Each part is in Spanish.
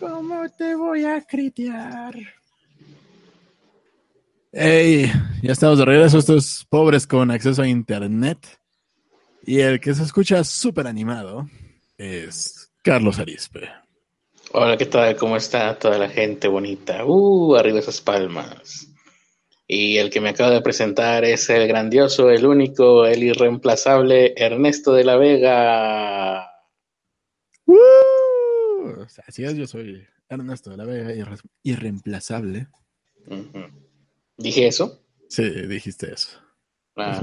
¿Cómo te voy a criticar? Hey, ya estamos de regreso, estos pobres con acceso a internet. Y el que se escucha súper animado es Carlos Arispe. Hola, ¿qué tal? ¿Cómo está toda la gente bonita? Uh, arriba esas palmas. Y el que me acaba de presentar es el grandioso, el único, el irreemplazable Ernesto de la Vega. ¡Uh! Así es, yo soy Ernesto de la Vega, irreemplazable. ¿Dije eso? Sí, dijiste eso. Ah.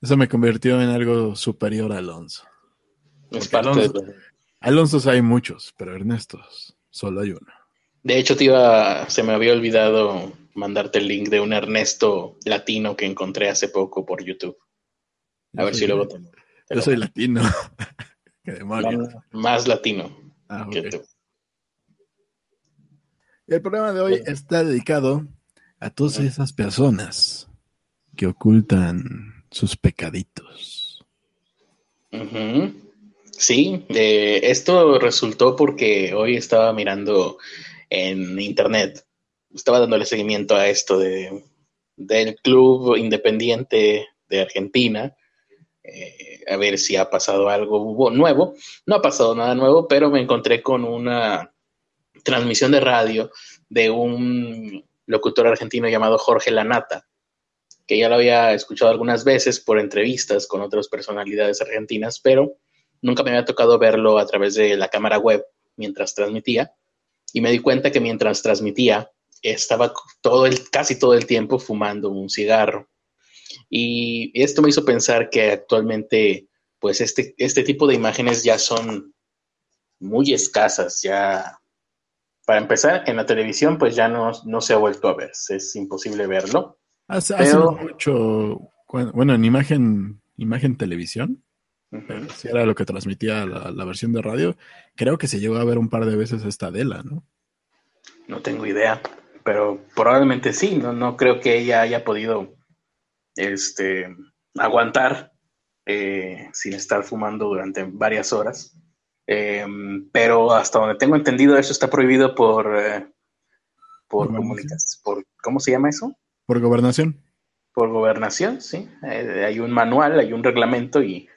Eso, me, convirtió en algo superior a Alonso. Es parte Alonso, hay muchos, pero Ernesto solo hay uno. De hecho, te iba, se me había olvidado mandarte el link de un Ernesto latino que encontré hace poco por YouTube. A ver si luego te, Yo soy latino. Más, latino ah, que tú. El programa de hoy está dedicado a todas esas personas que ocultan sus pecaditos. Sí, esto resultó porque hoy estaba mirando en internet estaba dándole seguimiento a esto de, del club independiente de Argentina, eh, a ver si ha pasado algo nuevo. No ha pasado nada nuevo, pero me encontré con una transmisión de radio de un locutor argentino llamado Jorge Lanata, que ya lo había escuchado algunas veces por entrevistas con otras personalidades argentinas, pero nunca me había tocado verlo a través de la cámara web mientras transmitía. Y me di cuenta que mientras transmitía, estaba todo el, casi todo el tiempo fumando un cigarro. Y esto me hizo pensar que actualmente, pues este, este tipo de imágenes ya son muy escasas, ya para empezar, en la televisión pues ya no, no se ha vuelto a ver, es imposible verlo. Hace, mucho, bueno, en imagen, imagen televisión, si era lo que transmitía la, la, versión de radio, creo que se llegó a ver un par de veces esta Adela, ¿no? No tengo idea pero probablemente sí, no, no creo que ella haya podido este, aguantar eh, sin estar fumando durante varias horas. Em, pero hasta donde tengo entendido, eso está prohibido por, eh, por comunicación. Por, ¿Cómo se llama eso? Por gobernación. Por gobernación, sí. Eh, hay un manual, hay un reglamento y,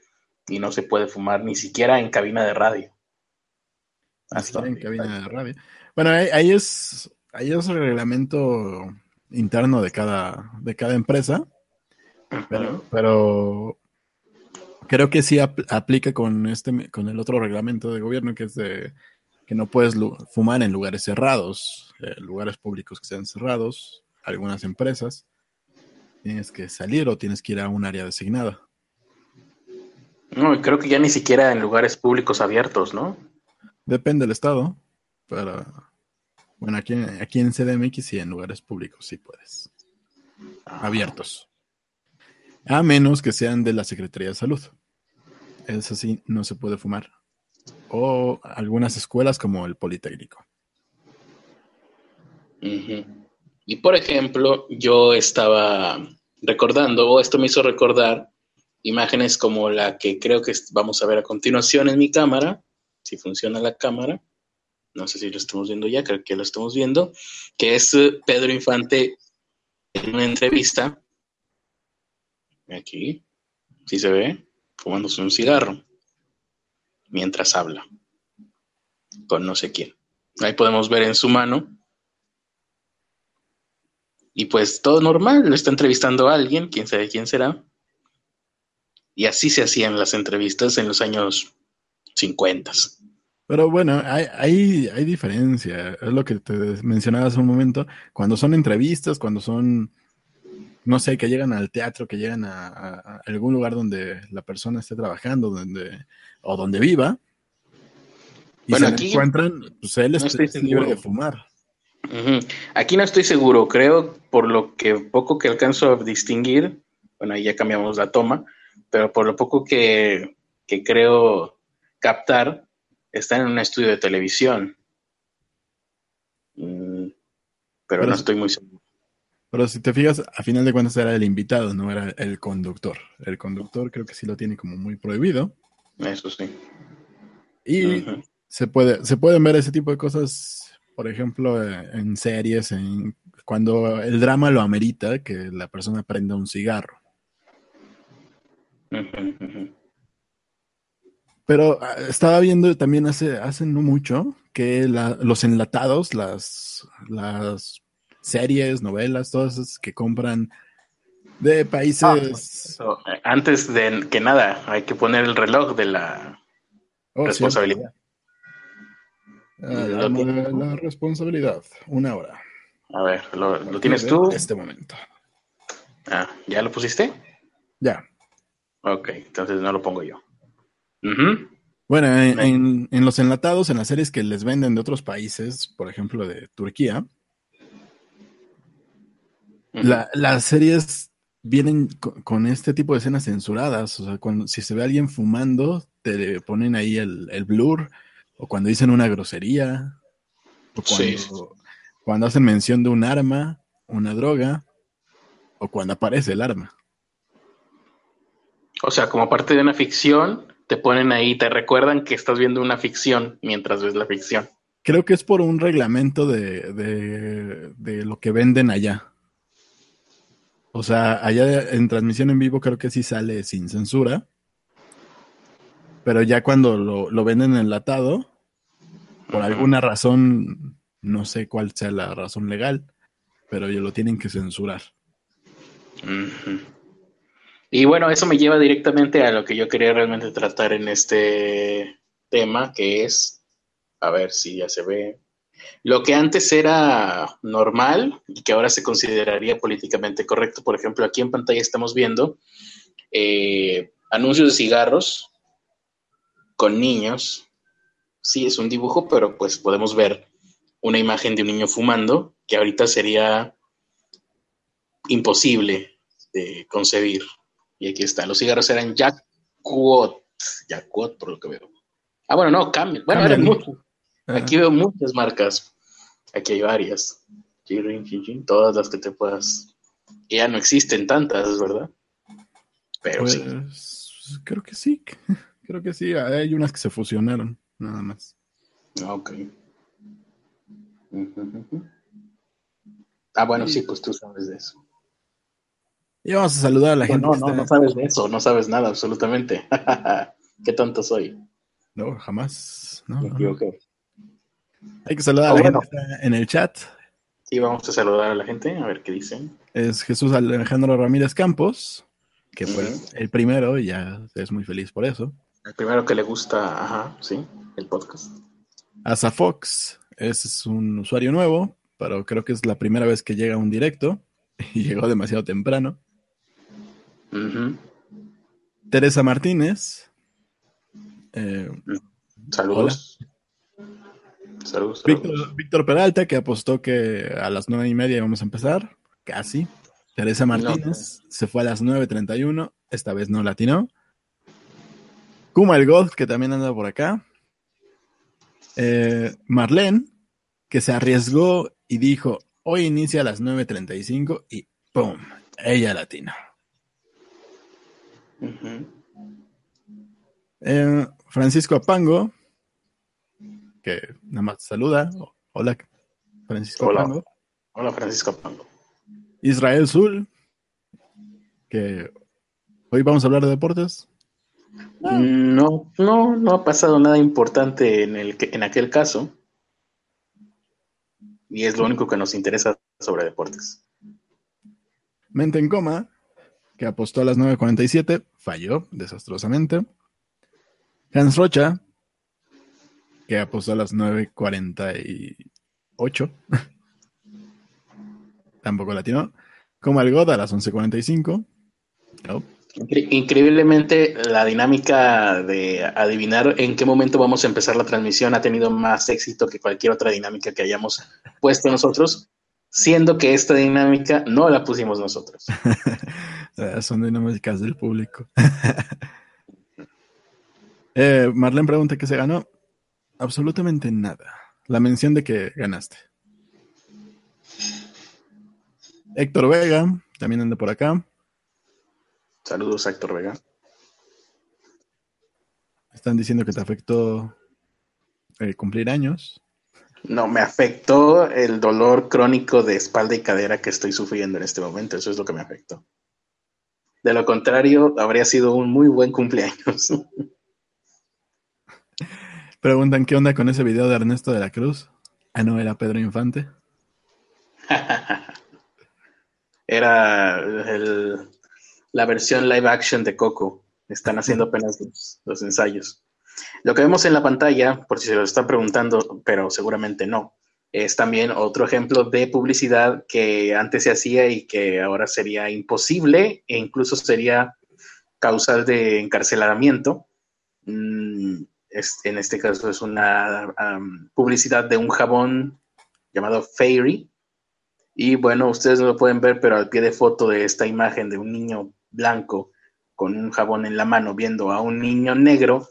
y, no se puede fumar ni siquiera en cabina de radio. Hasta en cabina de radio. Bueno, ahí es ahí es el reglamento interno de cada, de cada empresa, pero, creo que sí aplica con este, con el otro reglamento de gobierno que es de que no puedes fumar en lugares cerrados, eh, lugares públicos que sean cerrados, algunas empresas. Tienes que salir o tienes que ir a un área designada. No, creo que ya ni siquiera en lugares públicos abiertos, ¿no? Depende del estado, pero bueno, aquí, aquí en CDMX y en lugares públicos sí puedes. Abiertos. A menos que sean de la Secretaría de Salud. Es así, no se puede fumar. O algunas escuelas como el Politécnico. Y por ejemplo, yo estaba recordando, o esto me hizo recordar imágenes como la que creo que vamos a ver a continuación en mi cámara, si funciona la cámara no sé si lo estamos viendo ya, creo que lo estamos viendo, que es eh, Pedro Infante en una entrevista, aquí, si se ve, fumándose un cigarro, mientras habla, con no sé quién. Ahí podemos ver en su mano. Y pues todo normal, lo está entrevistando a alguien, quién sabe quién será. Y así se hacían las entrevistas en los años 50. Pero bueno, hay, hay, hay diferencia. Es lo que te mencionaba hace un momento. Cuando son entrevistas, cuando son, no sé, que llegan al teatro, que llegan a, algún lugar donde la persona esté trabajando, donde, o donde viva, y se encuentran, pues él es libre de fumar. Aquí no estoy seguro, creo, por lo que poco que alcanzo a distinguir, bueno, ahí ya cambiamos la toma, pero por lo poco que, que creo captar, está en un estudio de televisión. Mm, pero, no estoy muy seguro. Pero si te fijas, a final de cuentas era el invitado, no era el conductor. El conductor creo que sí lo tiene como muy prohibido. Eso sí. Y se, puede, se pueden ver ese tipo de cosas, por ejemplo, eh, en series, en, cuando el drama lo amerita, que la persona prenda un cigarro. Pero ah, estaba viendo también hace, hace no mucho que los enlatados, las, las series, novelas, todas esas que compran de países. Ah, antes de que nada, hay que poner el reloj de la oh, responsabilidad. Ah, la, responsabilidad, una hora. A ver, ¿lo, tienes tú? este momento. Ah, ¿ya lo pusiste? Ya. Ok, entonces no lo pongo yo. Bueno, en, los enlatados, en las series que les venden de otros países, por ejemplo de Turquía, las series vienen con, este tipo de escenas censuradas. O sea, cuando, si se ve a alguien fumando, te ponen ahí el, blur, o cuando dicen una grosería, o cuando, cuando hacen mención de un arma, una droga, o cuando aparece el arma. O sea, como parte de una ficción, te ponen ahí, te recuerdan que estás viendo una ficción mientras ves la ficción. Creo que es por un reglamento de, de, de lo que venden allá. O sea, allá en transmisión en vivo creo que sí sale sin censura. Pero ya cuando lo, lo venden enlatado, por alguna razón, no sé cuál sea la razón legal, pero ya lo tienen que censurar. Y bueno, eso me lleva directamente a lo que yo quería realmente tratar en este tema, que es, a ver si ya se ve, lo que antes era normal y que ahora se consideraría políticamente correcto. Por ejemplo, aquí en pantalla estamos viendo eh, anuncios de cigarros con niños. Sí, es un dibujo, pero pues podemos ver una imagen de un niño fumando, que ahorita sería imposible de concebir. Y aquí está. Los cigarros eran Jacquot. Jacquot, por lo que veo. Ah, bueno, no, cambian. Bueno, eran muchos. Aquí veo muchas marcas. Aquí hay varias. Todas las que te puedas. Ya no existen tantas, ¿verdad? Pero sí. Pues, creo que sí. Creo que sí. Hay unas que se fusionaron, nada más. Ah, ok. Ah, bueno, sí, pues tú sabes de eso. Y vamos a saludar a la gente. No, no, no sabes de eso, no sabes nada, absolutamente. Qué tonto soy. No, jamás. No, Hay que saludar a la gente en el chat. Sí, vamos a saludar a la gente, a ver qué dicen. Es Jesús Alejandro Ramírez Campos, que fue el primero y ya es muy feliz por eso. El primero que le gusta, ajá, sí, el podcast. Asa Fox es un usuario nuevo, pero creo que es la primera vez que llega a un directo y llegó demasiado temprano. Teresa Martínez. Eh, saludos. Saludos, Víctor, Peralta, que apostó que a las nueve y media íbamos a empezar. Casi. Teresa Martínez se fue a las 9.31. Esta vez no latinó. Kuma el God, que también anda por acá. Eh, Marlene, que se arriesgó y dijo, hoy inicia a las 9.35 y ¡pum! Ella latina. Eh, Francisco Apango, que nada más saluda. Hola, Francisco Hola. Apango. Hola, Francisco Apango. Israel Zul, que hoy vamos a hablar de deportes. No, no, no ha pasado nada importante en, el, en aquel caso. Y es lo único que nos interesa sobre deportes. Mente en coma, que apostó a las 9.47, falló desastrosamente. Hans Rocha, que apostó a las 9.48, tampoco latinó. Como el God a las 11.45. Increíblemente, la dinámica de adivinar en qué momento vamos a empezar la transmisión ha tenido más éxito que cualquier otra dinámica que hayamos puesto nosotros siendo que esta dinámica no la pusimos nosotros. Son dinámicas del público. eh, Marlene pregunta qué se ganó. Absolutamente nada. La mención de que ganaste. Héctor Vega, también anda por acá. Saludos, Héctor Vega. Están diciendo que te afectó el cumplir años. No, me afectó el dolor crónico de espalda y cadera que estoy sufriendo en este momento. Eso es lo que me afectó. De lo contrario, habría sido un muy buen cumpleaños. Preguntan qué onda con ese video de Ernesto de la Cruz. Ah, no, era Pedro Infante. era la versión live action de Coco. Están haciendo apenas los, ensayos. Lo que vemos en la pantalla, por si se lo están preguntando, pero seguramente no, es también otro ejemplo de publicidad que antes se hacía y que ahora sería imposible e incluso sería causal de encarcelamiento. Mm, en este caso es una publicidad de un jabón llamado Fairy. Y bueno, ustedes no lo pueden ver, pero al pie de foto de esta imagen de un niño blanco con un jabón en la mano viendo a un niño negro,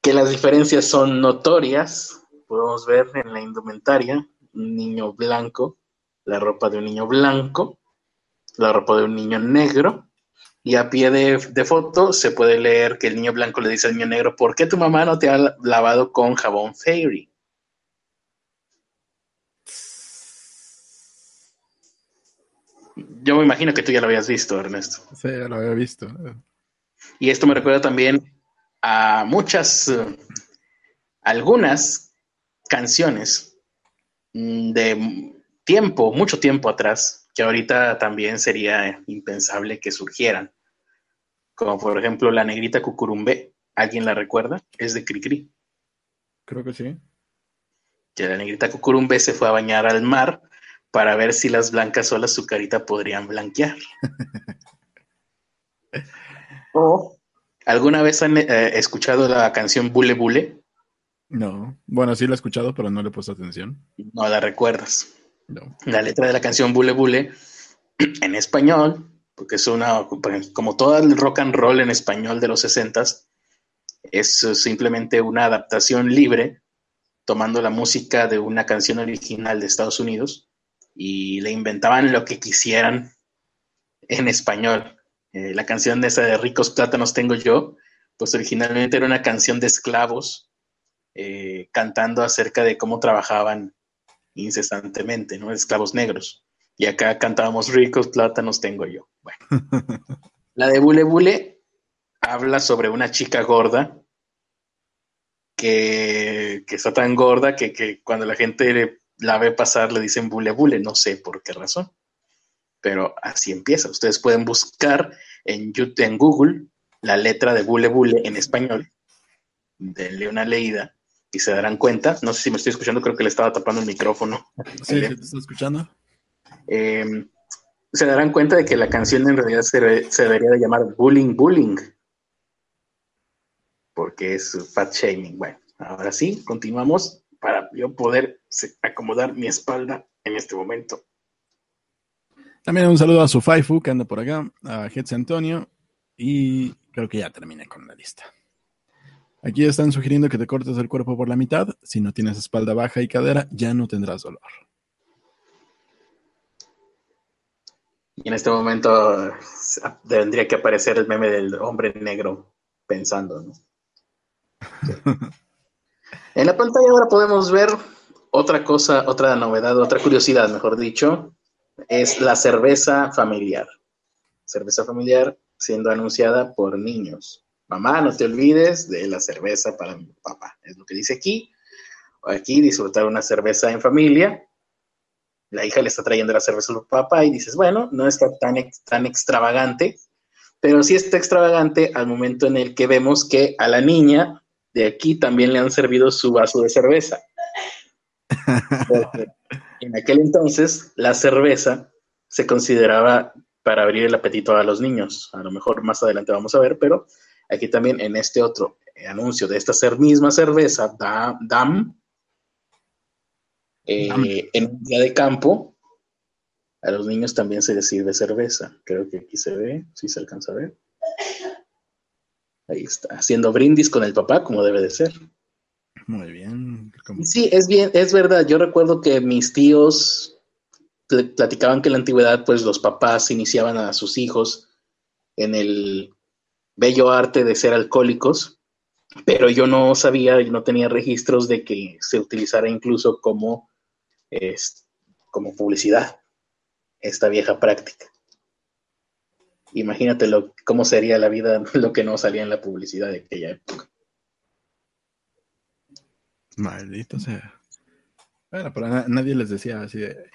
que las diferencias son notorias. Podemos ver en la indumentaria un niño blanco, la ropa de un niño blanco, la ropa de un niño negro, y a pie de, foto se puede leer que el niño blanco le dice al niño negro, ¿por qué tu mamá no te ha lavado con jabón Fairy? Yo me imagino que tú ya lo habías visto, Ernesto. Sí, ya lo había visto. Y esto me recuerda también a muchas, algunas canciones mm, de tiempo, mucho tiempo atrás, que ahorita también sería impensable que surgieran. Como por ejemplo la negrita cucurumbe, ¿alguien la recuerda? Es de Cricri. Creo que sí. Que la negrita cucurumbe se fue a bañar al mar para ver si las blancas solas su carita podrían blanquear. o, ¿alguna vez han eh, escuchado la canción Bule Bule? No, bueno, sí la he escuchado, pero no le he puesto atención. No la recuerdas. La letra de la canción Bule Bule en español, porque es una, como todo el rock and roll en español de los 60 es simplemente una adaptación libre, tomando la música de una canción original de Estados Unidos y le inventaban lo que quisieran en español. Eh, la canción de esa de Ricos Plátanos Tengo Yo, pues originalmente era una canción de esclavos eh, cantando acerca de cómo trabajaban incesantemente, ¿no? Esclavos negros. Y acá cantábamos ricos plátanos tengo yo. Bueno. la de Bule Bule habla sobre una chica gorda que, está tan gorda que, cuando la gente la ve pasar le dicen Bule Bule, no sé por qué razón. Pero así empieza. Ustedes pueden buscar en YouTube, en Google, la letra de Bule Bule en español. Denle una leída y se darán cuenta, no sé si me estoy escuchando, creo que le estaba tapando el micrófono. Sí, te estoy escuchando. Em, se darán cuenta de que la canción en realidad se, debería de llamar Bullying Bullying, porque es fat shaming. Bueno, ahora sí, continuamos para yo poder acomodar mi espalda en este momento. También un saludo a su Faifu que anda por acá, a Hetz Antonio, y creo que ya terminé con la lista. Aquí están sugiriendo que te cortes el cuerpo por la mitad. Si no tienes espalda baja y cadera, ya no tendrás dolor. Y en este momento tendría que aparecer el meme del hombre negro pensando. ¿no? en la pantalla ahora podemos ver otra cosa, otra novedad, otra curiosidad, mejor dicho, es la cerveza familiar. Cerveza familiar siendo anunciada por niños. Mamá, no te olvides de la cerveza para mi papá. Es lo que dice aquí. Aquí disfrutar una cerveza en familia. La hija le está trayendo la cerveza al papá y dices, bueno, no está tan, tan extravagante, pero sí está extravagante al momento en el que vemos que a la niña de aquí también le han servido su vaso de cerveza. en aquel entonces la cerveza se consideraba para abrir el apetito a los niños. A lo mejor más adelante vamos a ver, pero Aquí también en este otro anuncio de esta misma cerveza, DAM, eh, en un día de campo, a los niños también se les sirve cerveza. Creo que aquí se ve, si se alcanza a ver. Ahí está, haciendo brindis con el papá, como debe de ser. Muy bien. Sí, es bien, es verdad. Yo recuerdo que mis tíos platicaban que en la antigüedad, pues los papás iniciaban a sus hijos en el bello arte de ser alcohólicos, pero yo no sabía y no tenía registros de que se utilizara incluso como, como publicidad esta vieja práctica. Imagínate lo, cómo sería la vida lo que no salía en la publicidad de aquella época. Maldito sea. Bueno, pero nadie les decía así de,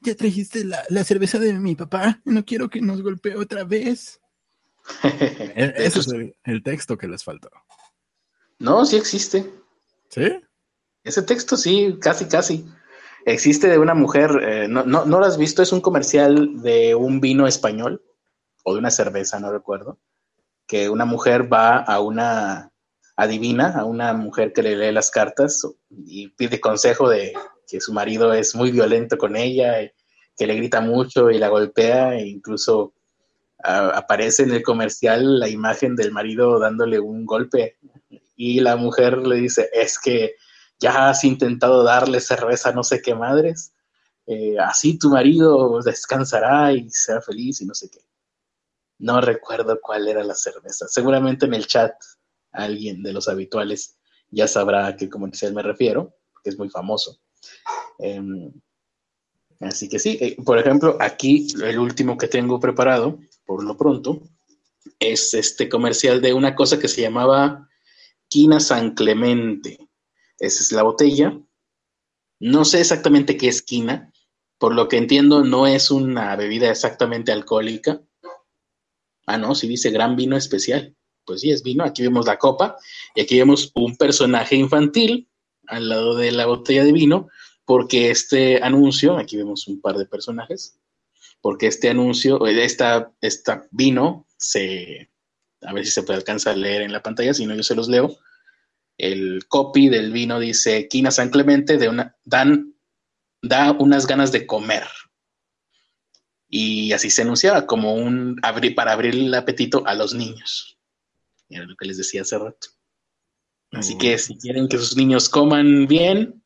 ya trajiste la, cerveza de mi papá, no quiero que nos golpee otra vez. E, ese es el, texto que les faltó. No, sí existe. ¿Sí? Ese texto sí, casi, casi. Existe de una mujer, eh, no, no, no lo has visto, es un comercial de un vino español o de una cerveza, no recuerdo, que una mujer va a una adivina, a una mujer que le lee las cartas y pide consejo de que su marido es muy violento con ella, que le grita mucho y la golpea, e incluso aparece en el comercial la imagen del marido dándole un golpe y la mujer le dice, es que ya has intentado darle cerveza no sé qué madres, eh, así tu marido descansará y será feliz y no sé qué. No recuerdo cuál era la cerveza. Seguramente en el chat alguien de los habituales ya sabrá a qué comercial me refiero, porque es muy famoso. Em, así que sí, eh, por ejemplo, aquí el último que tengo preparado, por lo pronto, es este comercial de una cosa que se llamaba Quina San Clemente. Esa es la botella. No sé exactamente qué es quina, por lo que entiendo no es una bebida exactamente alcohólica. Ah, no, sí dice gran vino especial. Pues sí, es vino. Aquí vemos la copa y aquí vemos un personaje infantil al lado de la botella de vino, porque este anuncio, aquí vemos un par de personajes, porque este anuncio, esta, esta vino, se, a ver si se puede alcanzar a leer en la pantalla, si no yo se los leo. El copy del vino dice, Quina San Clemente de una, dan, da unas ganas de comer. Y así se anunciaba como un abrir, para abrir el apetito a los niños. Era lo que les decía hace rato. Así que si quieren que sus niños coman bien,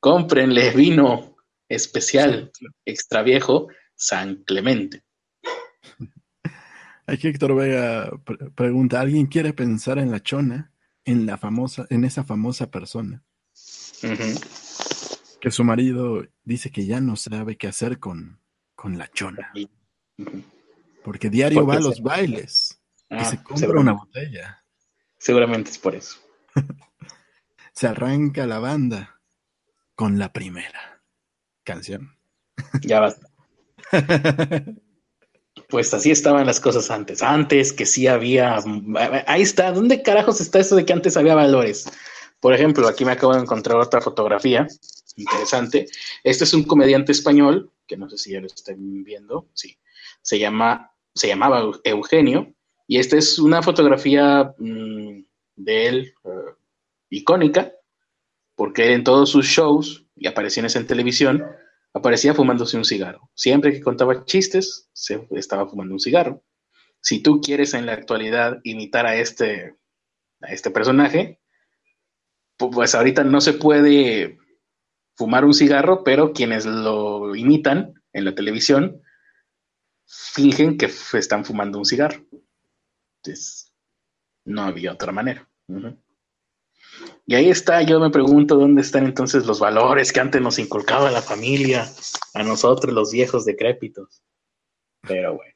cómprenle vino especial, extra viejo, San Clemente. Aquí Héctor Vega pregunta, ¿alguien quiere pensar en la chona? En la famosa, en esa famosa persona. Que su marido dice que ya no sabe qué hacer con, con la chona. Porque diario va a los bailes. y ah, se compra una botella. Seguramente es por eso. Se arranca la banda con la primera canción. Ya basta. Pues así estaban las cosas antes. Antes que sí había. Ahí está. ¿Dónde carajos está eso de que antes había valores? Por ejemplo, aquí me acabo de encontrar otra fotografía interesante. Este es un comediante español, que no sé si ya lo están viendo. Sí. Se llama, se llamaba Eugenio. Y esta es una fotografía mm, de él eh, icónica, porque en todos sus shows y apariciones en televisión aparecía fumándose un cigarro. Siempre que contaba chistes, se estaba fumando un cigarro. Si tú quieres en la actualidad imitar a este, a este personaje, pues ahorita no se puede fumar un cigarro, pero quienes lo imitan en la televisión fingen que están fumando un cigarro. Entonces, no había otra manera. Y ahí está, yo me pregunto dónde están entonces los valores que antes nos inculcaba la familia, a nosotros los viejos decrépitos. Pero bueno,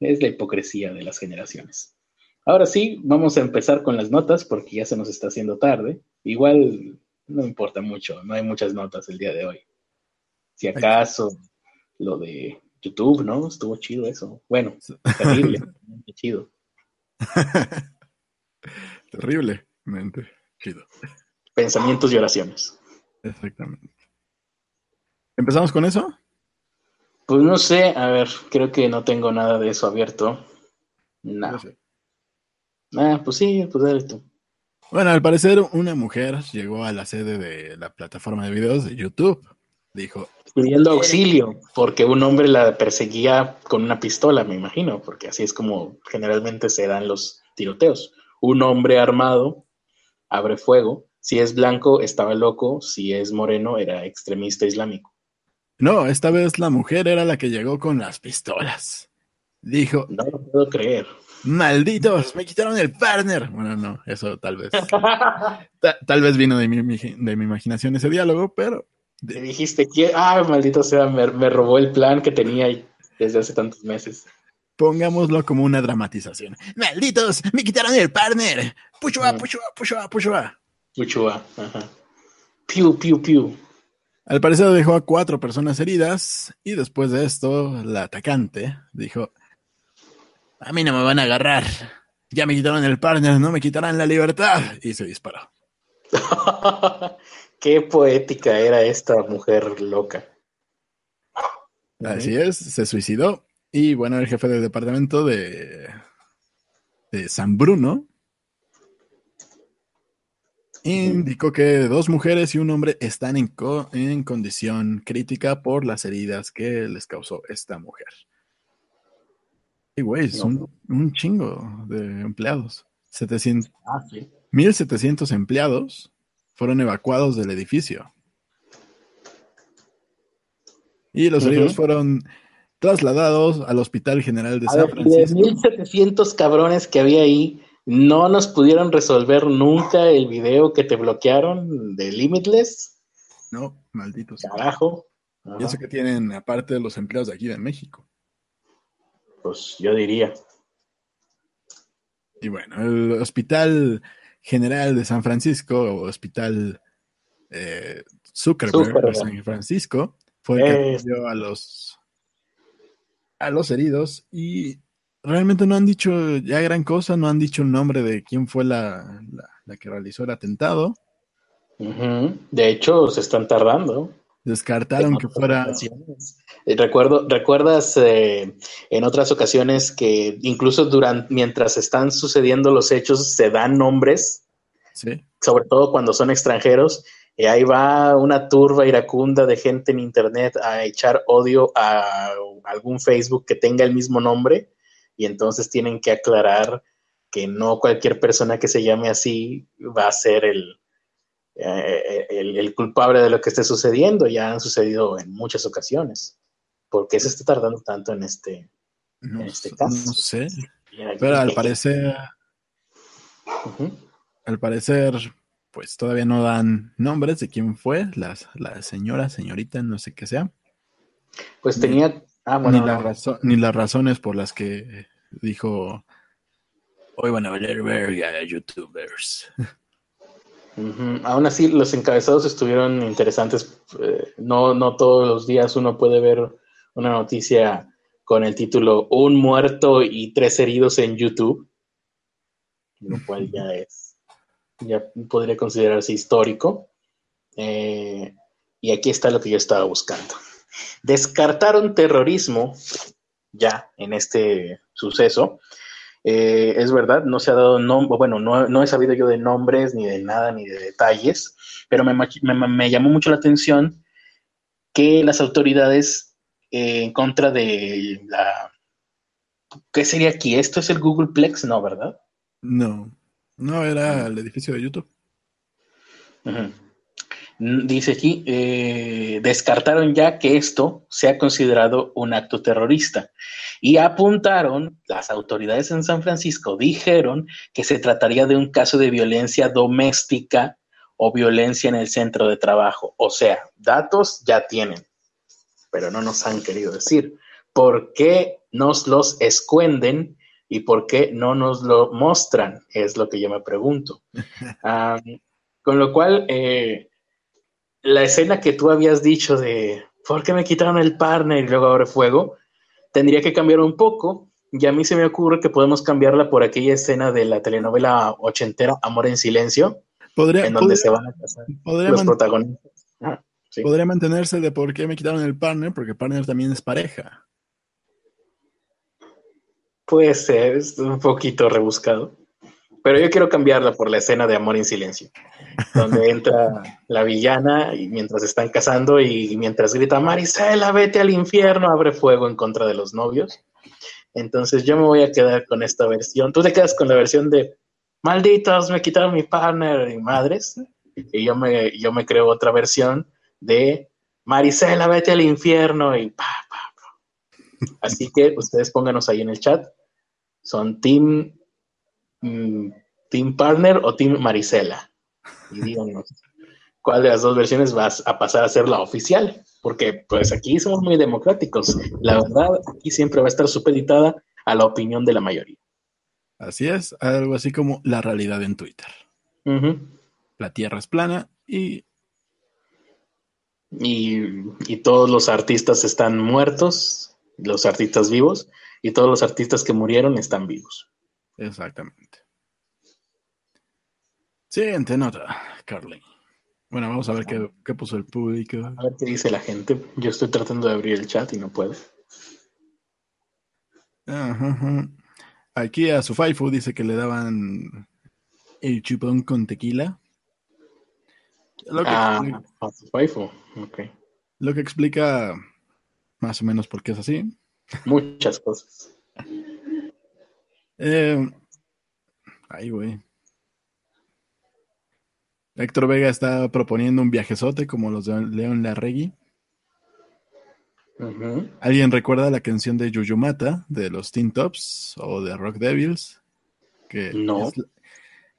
es la hipocresía de las generaciones. Ahora sí, vamos a empezar con las notas porque ya se nos está haciendo tarde. Igual no importa mucho, no hay muchas notas el día de hoy. Si acaso lo de YouTube, ¿no? Estuvo chido eso. Bueno, terrible, chido. Terriblemente chido. Pensamientos y oraciones. Exactamente. ¿Empezamos con eso? Pues no sé, a ver, creo que no tengo nada de eso abierto. Nada. Ah, pues sí, pues dale tú. Bueno, al parecer una mujer llegó a la sede de la plataforma de videos de YouTube. Dijo. Pidiendo auxilio, porque un hombre la perseguía con una pistola, me imagino, porque así es como generalmente se dan los tiroteos. Un hombre armado abre fuego. Si es blanco, estaba loco. Si es moreno, era extremista islámico. No, esta vez la mujer era la que llegó con las pistolas. Dijo, No lo puedo creer. malditos, me quitaron el partner. Bueno, no, eso tal vez. ta- tal vez vino de mi, de mi imaginación ese diálogo, pero Te dijiste que, ah, maldito sea, me, me robó el plan que tenía desde hace tantos meses. Pongámoslo como una dramatización. Malditos, me quitaron el partner. Pushua, Mm. pushua, pushua, pushua. Uchua, ajá. Piu, piu, piu. Al parecer dejó a cuatro personas heridas y después de esto, la atacante dijo, a mí no me van a agarrar. Ya me quitaron el partner, no me quitarán la libertad. Y se disparó. Qué poética era esta mujer loca. Así es, se suicidó. Y bueno, el jefe del departamento de, de San Bruno indicó que dos mujeres y un hombre están en, co- en condición crítica por las heridas que les causó esta mujer. Y güey, es un, un chingo de empleados. 700, Ah, sí. 1.700 empleados fueron evacuados del edificio. Y los heridos fueron trasladados al Hospital General de A San ver, y de Francisco. 1700 cabrones que había ahí, no nos pudieron resolver nunca el video que te bloquearon de Limitless. No, malditos. Carajo. Y eso que tienen, aparte de los empleados de aquí de México. Pues yo diría. Y bueno, el Hospital General de San Francisco, o Hospital eh, Zuckerberg, Zuckerberg. de San Francisco, fue el que Es- atendió a los, a los heridos y realmente no han dicho ya gran cosa, no han dicho el nombre de quién fue la, la- la que realizó el atentado. De hecho, se están tardando. Descartaron En que fuera... Recuerdo, ¿Recuerdas eh, en otras ocasiones que incluso durante, mientras están sucediendo los hechos se dan nombres, Sí, sobre todo cuando son extranjeros? Y ahí va una turba iracunda de gente en internet a echar odio a algún Facebook que tenga el mismo nombre y entonces tienen que aclarar que no cualquier persona que se llame así va a ser el, eh, el, el culpable de lo que esté sucediendo. Ya han sucedido en muchas ocasiones. ¿Por qué se está tardando tanto en este? no, En este caso. no sé, pero al parecer, al parecer, pues todavía no dan nombres de quién fue, la, la señora, señorita, no sé qué sea. Pues tenía. Ah, bueno, ni, la no. razo- ni las razones por las que dijo hoy van a valer verga youtubers. Ujú. Aún así, los encabezados estuvieron interesantes. Eh, no, no todos los días uno puede ver una noticia con el título Un muerto y tres heridos en YouTube, lo cual ya es, ya podría considerarse histórico. Eh, y aquí está lo que yo estaba buscando. Descartaron terrorismo ya en este suceso. Eh, es verdad, no se ha dado nombre, bueno, no, no he sabido yo de nombres, ni de nada, ni de detalles, pero me, me llamó mucho la atención que las autoridades eh, en contra de la... ¿Qué sería aquí? ¿Esto es el Googleplex? No, ¿verdad? No, no era el edificio de YouTube. Dice aquí, eh, descartaron ya que esto sea considerado un acto terrorista y apuntaron, las autoridades en San Francisco dijeron que se trataría de un caso de violencia doméstica o violencia en el centro de trabajo. O sea, datos ya tienen, pero no nos han querido decir. ¿Por qué nos los esconden y por qué no nos lo muestran? Es lo que yo me pregunto. Con lo cual, eh, la escena que tú habías dicho de ¿por qué me quitaron el partner y luego abre fuego? Tendría que cambiar un poco. Y a mí se me ocurre que podemos cambiarla por aquella escena de la telenovela ochentera Amor en Silencio, Podría, en donde podría- se van a casar los protagonistas. Ah, sí. podría mantenerse de por qué me quitaron el partner, porque partner también es pareja. Puede ser, es un poquito rebuscado. Pero yo quiero cambiarla por la escena de Amor en Silencio, donde entra la villana y mientras están casando y mientras grita Marisela, vete al infierno, abre fuego en contra de los novios. Entonces yo me voy a quedar con esta versión. Tú te quedas con la versión de malditos, me quitaron mi partner y madres. Y yo me, yo me creo otra versión de Marisela, vete al infierno y pa, pa, pa. Así que ustedes pónganos ahí en el chat. ¿Son Team, mm, team Partner o Team Marisela? Y díganos cuál de las dos versiones vas a pasar a ser la oficial. Porque pues aquí somos muy democráticos. La verdad, aquí siempre va a estar supeditada a la opinión de la mayoría. Así es, algo así como la realidad en Twitter. La Tierra es plana y... y... todos los artistas están muertos, los artistas vivos, y todos los artistas que murieron están vivos. Exactamente. Siguiente nota, Carly. Bueno, vamos a ver qué, qué, puso el público. A ver qué dice la gente. Yo estoy tratando de abrir el chat y no puedo. Ajá. Aquí a su Faifu dice que le daban el chupón con tequila. Lo que ah, a su Faifu, ok. Lo que explica más o menos por qué es así. Muchas cosas. Eh, ay, güey. Héctor Vega está proponiendo un viajezote como los de León Larregui. ¿Alguien recuerda la canción de Yuyumata de los Teen Tops o de Rock Devils? Que no.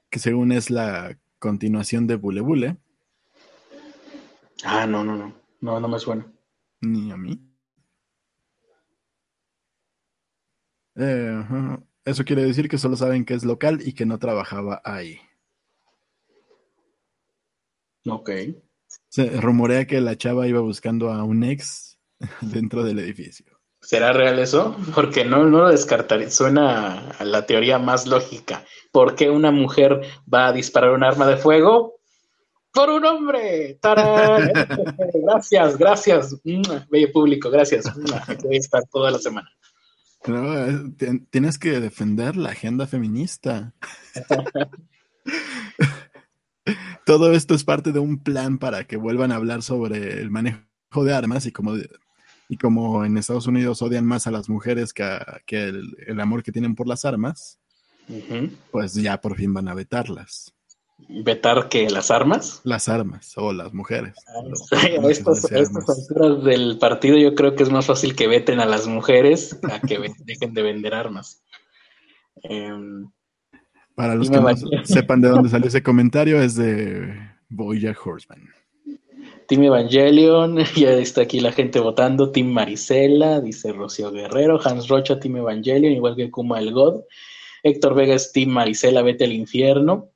que según es la continuación de Bule Bule. Ah, no, no, no. No, no me suena. Ni a mí. Eh, Eso quiere decir que solo saben que es local y que no trabajaba ahí. Ok. Se rumorea que la chava iba buscando a un ex dentro del edificio. ¿Será real eso? Porque no, no lo descartaría. Suena a la teoría más lógica. ¿Por qué una mujer va a disparar un arma de fuego? ¡Por un hombre! gracias, gracias. Bello público, gracias. Voy a estar toda la semana. Tienes que defender la agenda feminista. Todo esto es parte de un plan para que vuelvan a hablar sobre el manejo de armas y como y como en Estados Unidos odian más a las mujeres que, el, amor que tienen por las armas, pues ya por fin van a vetarlas. ¿Vetar que las armas? Las armas o las mujeres. a estas, alturas del partido yo creo que es más fácil que veten a las mujeres a que dejen de vender armas. Em, Para los que no sepan de dónde salió ese comentario, es de Boya Horseman. Team Evangelion, ya está aquí la gente votando. Team Marisela, dice Rocío Guerrero. Hans Rocha, Team Evangelion, igual que Kuma el God. Héctor Vega es Team Marisela, vete al infierno.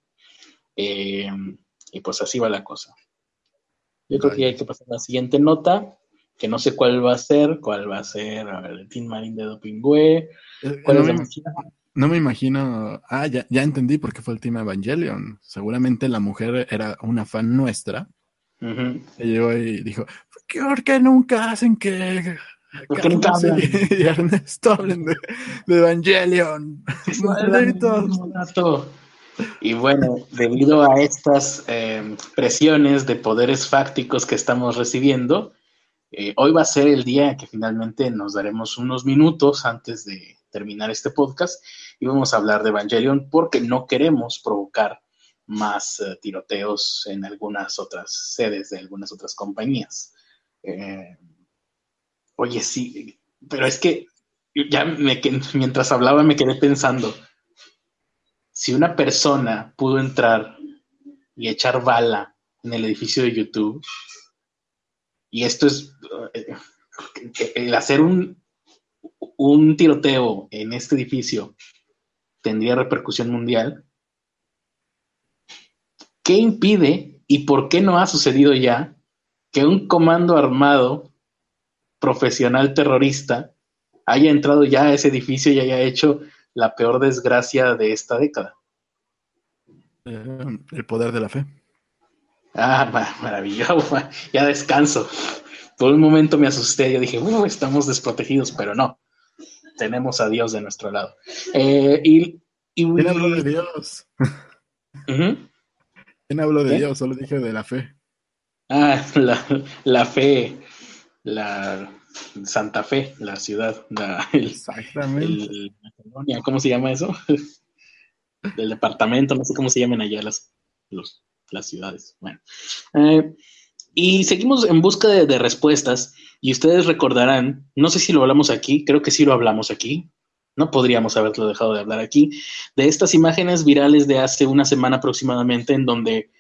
Eh, y pues así va la cosa. Yo creo que hay que pasar a la siguiente nota, que no sé cuál va a ser, cuál va a ser el Team Marín de Dopingüe. Eh, no, me, no, me, imagino. Ah, ya, ya entendí por qué fue el Team Evangelion. Seguramente la mujer era una fan nuestra y llegó y dijo, ¿por qué nunca hacen que... ¿Por qué nunca hablan? Y Ernesto hablen de, Evangelion. Y bueno, debido a estas em, presiones de poderes fácticos que estamos recibiendo, eh, hoy va a ser el día que finalmente nos daremos unos minutos antes de terminar este podcast y vamos a hablar de Evangelion porque no queremos provocar más eh, tiroteos en algunas otras sedes de algunas otras compañías. Eh, oye, sí, pero es que ya mientras hablaba me quedé pensando, si una persona pudo entrar y echar bala en el edificio de YouTube, y esto es eh, el hacer un, un tiroteo en este edificio tendría repercusión mundial, ¿Qué impide y por qué no ha sucedido ya que un comando armado profesional terrorista haya entrado ya a ese edificio y haya hecho la peor desgracia de esta década? Eh, el poder de la fe. Ah, maravilloso. Ya descanso. Por un momento me asusté. Yo dije, uh, estamos desprotegidos, pero no. Tenemos a Dios de nuestro lado. Eh, y, y, de Dios? no hablo de Dios? Solo dije de la fe. Ah, la, fe, la Santa Fe, la ciudad, la, Exactamente. ¿cómo se llama eso? Del departamento, no sé cómo se llaman allá las, las ciudades. Bueno, eh, Y seguimos en busca de, respuestas y ustedes recordarán, no sé si lo hablamos aquí, creo que sí lo hablamos aquí, no podríamos haberlo dejado de hablar aquí, de estas imágenes virales de hace una semana aproximadamente en donde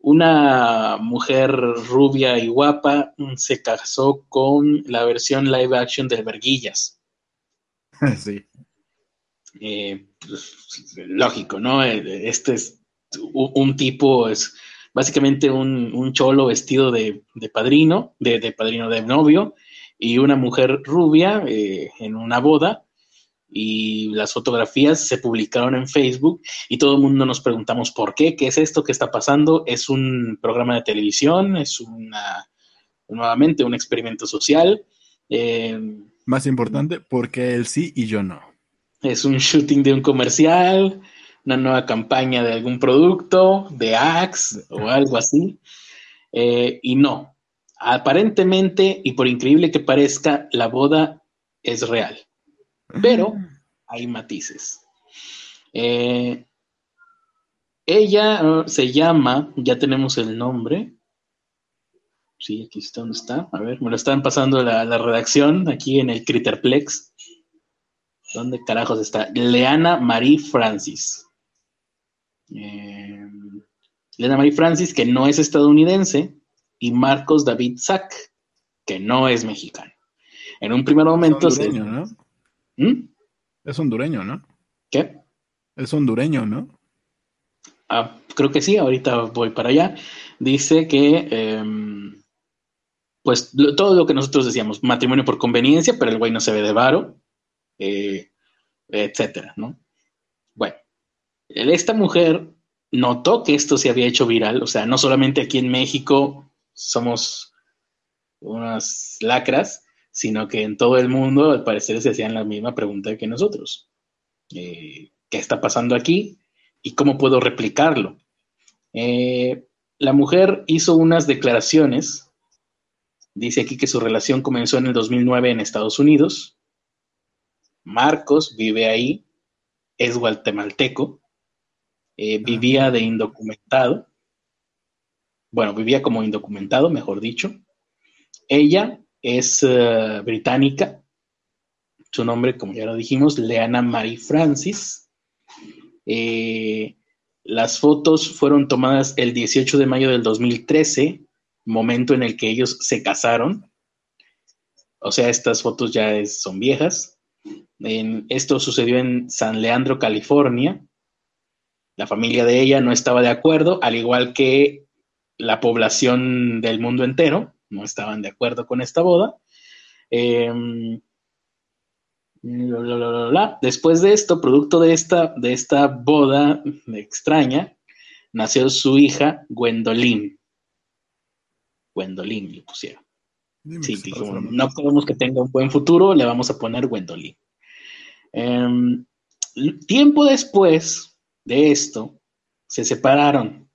una mujer rubia y guapa se casó con la versión live action de Verguillas. Sí. Eh, pues, lógico, ¿no? Este es un tipo, es básicamente un, cholo vestido de, padrino, de, padrino de novio, y una mujer rubia eh, en una boda. Y las fotografías se publicaron en Facebook y todo el mundo nos preguntamos por qué, qué es esto, qué está pasando, es un programa de televisión, es una, nuevamente un experimento social. Eh, Más importante, porque él sí y yo no. Es un shooting de un comercial, una nueva campaña de algún producto, de Axe o algo así. Eh, y no, aparentemente, y por increíble que parezca, la boda es real. Pero hay matices. Eh, ella uh, se llama, ya tenemos el nombre. Sí, aquí está, ¿dónde está? A ver, me lo están pasando la, la redacción aquí en el Critterplex. ¿Dónde carajos está? Leana Marie Francis. Eh, Elena Marie Francis, que no es estadounidense, y Marcos David Sack, que no es mexicano. En un primer momento... ¿no? ¿Mm? Es hondureño, ¿no? ¿Qué? Es hondureño, ¿no? Ah, creo que sí, ahorita voy para allá. Dice que, em, pues, todo lo que nosotros decíamos, matrimonio por conveniencia, pero el güey no se ve de varo, eh, etcétera, ¿no? Bueno, esta mujer notó que esto se había hecho viral, o sea, no solamente aquí en México somos unas lacras, sino que en todo el mundo al parecer se hacían la misma pregunta que nosotros. Eh, ¿Qué está pasando aquí? ¿Y cómo puedo replicarlo? Eh, la mujer hizo unas declaraciones. Dice aquí que su relación comenzó en el 2009 en Estados Unidos. Marcos vive ahí, es guatemalteco, eh, vivía de indocumentado, bueno, vivía como indocumentado, mejor dicho. Ella es eh, británica, su nombre, como ya lo dijimos, Leana Marie Francis. Eh, las fotos fueron tomadas el 18 de mayo del 2013, momento en el que ellos se casaron. O sea, estas fotos ya son viejas. esto sucedió en San Leandro, California. La familia de ella no estaba de acuerdo, al igual que la población del mundo entero, no estaban de acuerdo con esta boda. Em, Después de esto, producto de esta, de esta boda extraña, nació su hija Gwendolyn. Gwendolyn le pusieron. sí, no queremos que tenga un buen futuro, le vamos a poner Gwendolyn. Em, tiempo después, de esto se separaron.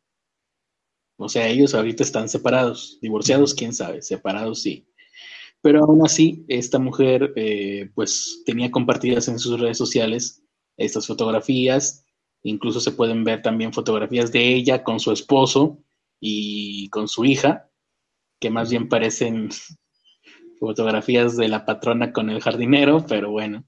O sea, ellos ahorita están separados, divorciados, quién sabe, separados sí. Pero aún así, esta mujer eh, pues tenía compartidas en sus redes sociales estas fotografías, incluso se pueden ver también fotografías de ella con su esposo y con su hija, que más bien parecen fotografías de la patrona con el jardinero, pero bueno,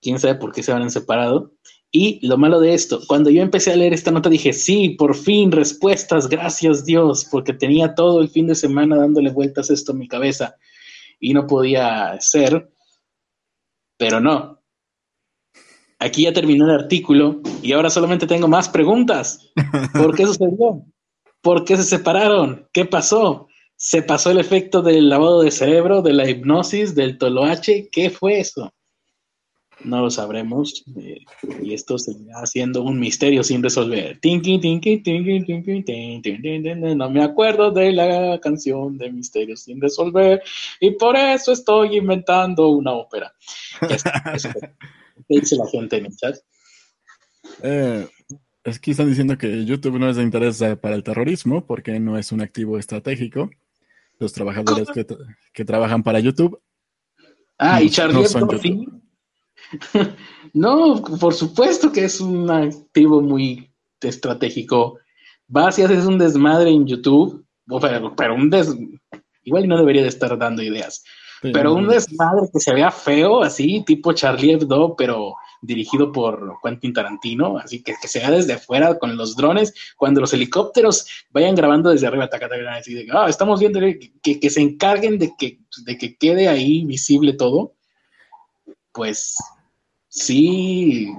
quién sabe por qué se van separado. Y lo malo de esto, cuando yo empecé a leer esta nota dije, sí, por fin, respuestas, gracias Dios, porque tenía todo el fin de semana dándole vueltas esto en mi cabeza y no podía ser, pero no. Aquí ya terminó el artículo y ahora solamente tengo más preguntas. ¿Por qué sucedió? ¿Por qué se separaron? ¿Qué pasó? ¿Se pasó el efecto del lavado de cerebro, de la hipnosis, del toloache? ¿Qué fue eso? No lo sabremos eh, y esto seguirá siendo un misterio sin resolver. No me acuerdo de la canción de Misterio sin resolver y por eso estoy inventando una ópera. ¿Qué dice la gente en el chat? Eh, es que están diciendo que YouTube no es de interés para el terrorismo porque no es un activo estratégico. Los trabajadores que, trabajan para YouTube. Ah, y Charlie no no, por supuesto que es un activo muy estratégico. Vas y haces un desmadre en YouTube pero, un des... Igual no debería de estar dando ideas. pero un desmadre que se vea feo, así, tipo Charlie Hebdo, pero dirigido por Quentin Tarantino, así que, que se vea desde afuera con los drones, cuando los helicópteros vayan grabando desde arriba, taca, así de, ah, estamos viendo que, que, se encarguen de que, de que quede ahí visible todo, pues sí,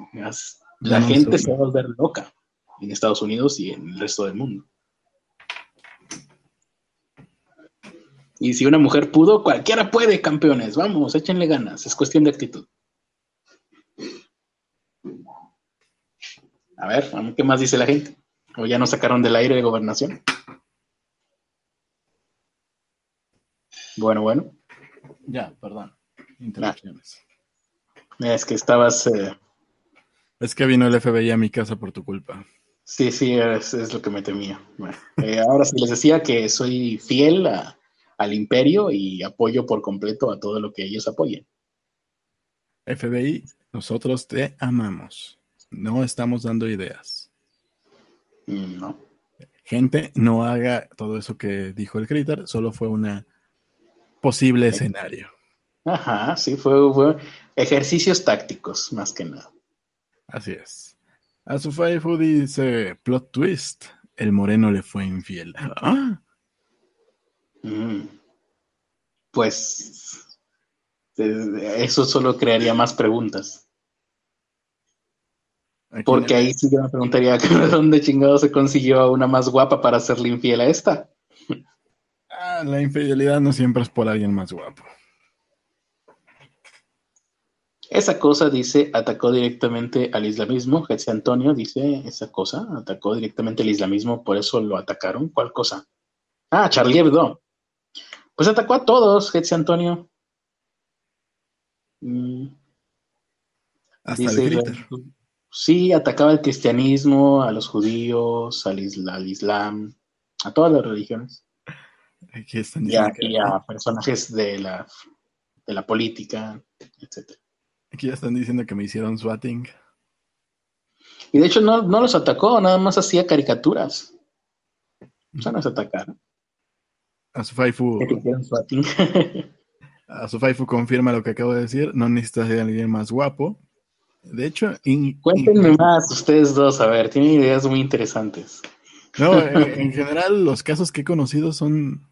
la gente se va a volver loca en Estados Unidos y en el resto del mundo. Y si una mujer pudo, cualquiera puede, campeones. Vamos, échenle ganas. Es cuestión de actitud. A ver, ¿qué más dice la gente? ¿O ya nos sacaron del aire de gobernación? Bueno, bueno. Ya, perdón. Interrupciones. Es que estabas. Eh, es que vino el FBI a mi casa por tu culpa. Sí, sí, es, lo que me temía. Eh, ahora sí les decía que soy fiel al imperio y apoyo por completo a todo lo que ellos apoyen. FBI, nosotros te amamos. No estamos dando ideas. Mm, no. Gente, no haga todo eso que dijo el Critter, solo fue una posible escenario. Ajá, sí, fue, fue ejercicios tácticos, más que nada. Así es. A su Facebook dice plot twist. El moreno le fue infiel. ¿Ah? Mm. Pues eso solo crearía más preguntas. Porque ahí sí yo me preguntaría dónde chingado se consiguió a una más guapa para hacerle infiel a esta. Ah, la infidelidad no siempre es por alguien más guapo. Esa cosa dice, atacó directamente al islamismo. Jesse Antonio dice esa cosa, atacó directamente al islamismo, por eso lo atacaron. ¿Cuál cosa? Ah, Charlie Hebdo. Pues atacó a todos, Jesse Antonio. Mm. Hasta el Sí, atacaba al cristianismo, a los judíos, al, islam, a todas las religiones. Aquí están y, a, y a personajes de la, de la política, etcétera. Aquí ya están diciendo que me hicieron swatting. Y de hecho no, los atacó, nada más hacía caricaturas. O sea, no es atacar. A su Faifu. a su Faifu confirma lo que acabo de decir. No necesitas ser alguien más guapo. De hecho, cuéntenme más ustedes dos, a ver, tienen ideas muy interesantes. No, en, general los casos que he conocido son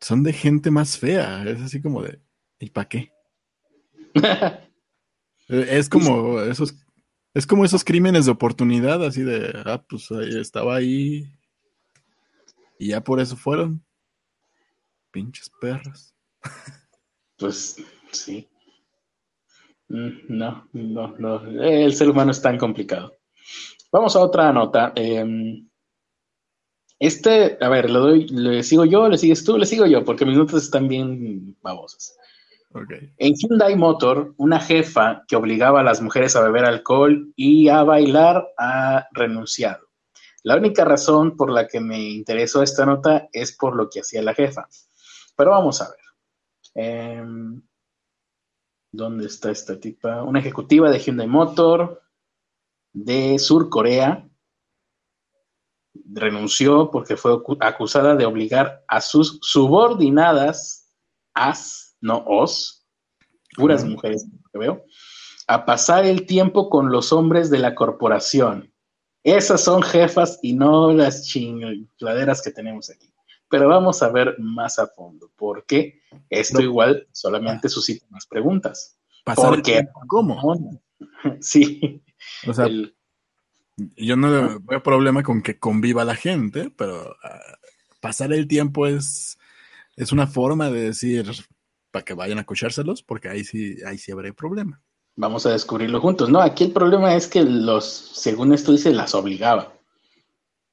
son de gente más fea, es así como de ¿y para qué? es como esos es como esos crímenes de oportunidad, así de ah, pues ahí estaba ahí y ya por eso fueron pinches perros. Pues sí. Mm, no, no, no. El ser humano es tan complicado. Vamos a otra nota. Em, este, a ver, le doy, le sigo yo, le sigues tú, le sigo yo, porque mis notas están bien babosas. En Hyundai Motor, una jefa que obligaba a las mujeres a beber alcohol y a bailar ha renunciado. La única razón por la que me interesó esta nota es por lo que hacía la jefa. Pero vamos a ver. Eh, ¿Dónde está esta tipa? Una ejecutiva de Hyundai Motor de Sur Corea renunció porque fue acusada de obligar a sus subordinadas, as, no os, puras mujeres que veo, a pasar el tiempo con los hombres de la corporación. Esas son jefas y no las chingaderas que tenemos aquí. Pero vamos a ver más a fondo, porque esto igual solamente suscita más preguntas. Pasar ¿Cómo? Sí. O sea, yo no veo problema con que conviva la gente, pero ah, pasar el tiempo es, es una forma de decir para que vayan a cochárselos, porque ahí sí, ahí sí habrá problema. Vamos a descubrirlo juntos. No, aquí el problema es que los, según esto dice, las obligaba.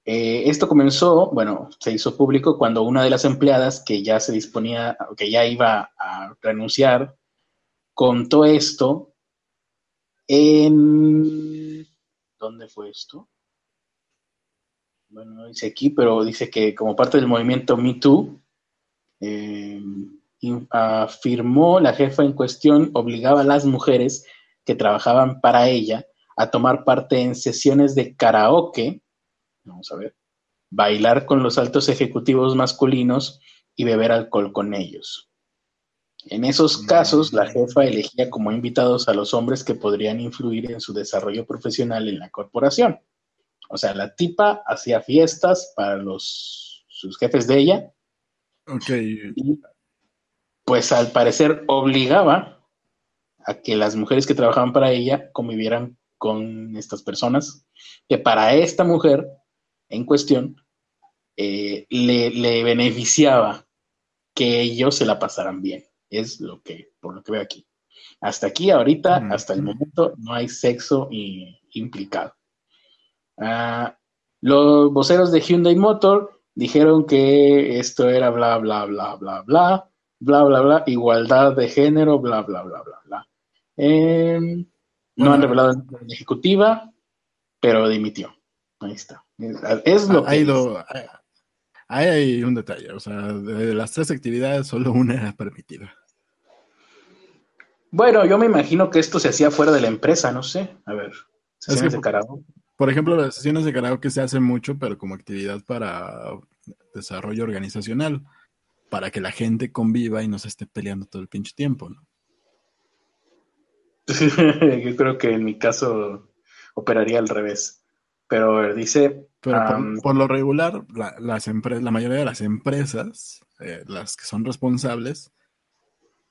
Eh, esto comenzó, bueno, se hizo público cuando una de las empleadas que ya se disponía, que ya iba a renunciar, contó esto en... ¿Dónde fue esto? Bueno, no dice aquí, pero dice que como parte del movimiento Me Too, eh, afirmó la jefa en cuestión, obligaba a las mujeres que trabajaban para ella a tomar parte en sesiones de karaoke vamos a ver, bailar con los altos ejecutivos masculinos y beber alcohol con ellos. En esos Mm. casos, la jefa elegía como invitados a los hombres que podrían influir en su desarrollo profesional en la corporación. O sea, la tipa hacía fiestas para los, sus jefes de ella Ok. y pues al parecer obligaba a que las mujeres que trabajaban para ella convivieran con estas personas, que para esta mujer en cuestión eh, le, le beneficiaba que ellos se la pasaran bien. Es lo que, por lo que veo aquí. Hasta aquí, ahorita, Mm. hasta el momento, no hay sexo implicado. Ah, los voceros de Hyundai Motor dijeron que esto era bla, bla, bla, bla, bla, bla, bla, bla, igualdad de género, bla, bla, bla, bla, bla. Em, no han revelado la ejecutiva, pero dimitió. Ahí está. Es, lo Ahí es. lo- ahí hay un detalle. O sea, de las tres actividades, solo una era permitida. Bueno, yo me imagino que esto se hacía fuera de la empresa, no sé. A ver, sesiones de karaoke. Por ejemplo, las sesiones de karaoke se hacen mucho, pero como actividad para desarrollo organizacional, para que la gente conviva y no se esté peleando todo el pinche tiempo, ¿no? Yo creo que en mi caso operaría al revés. Pero ver, dice, Pero por, por lo regular, la, las la mayoría de las empresas, eh, las que son responsables,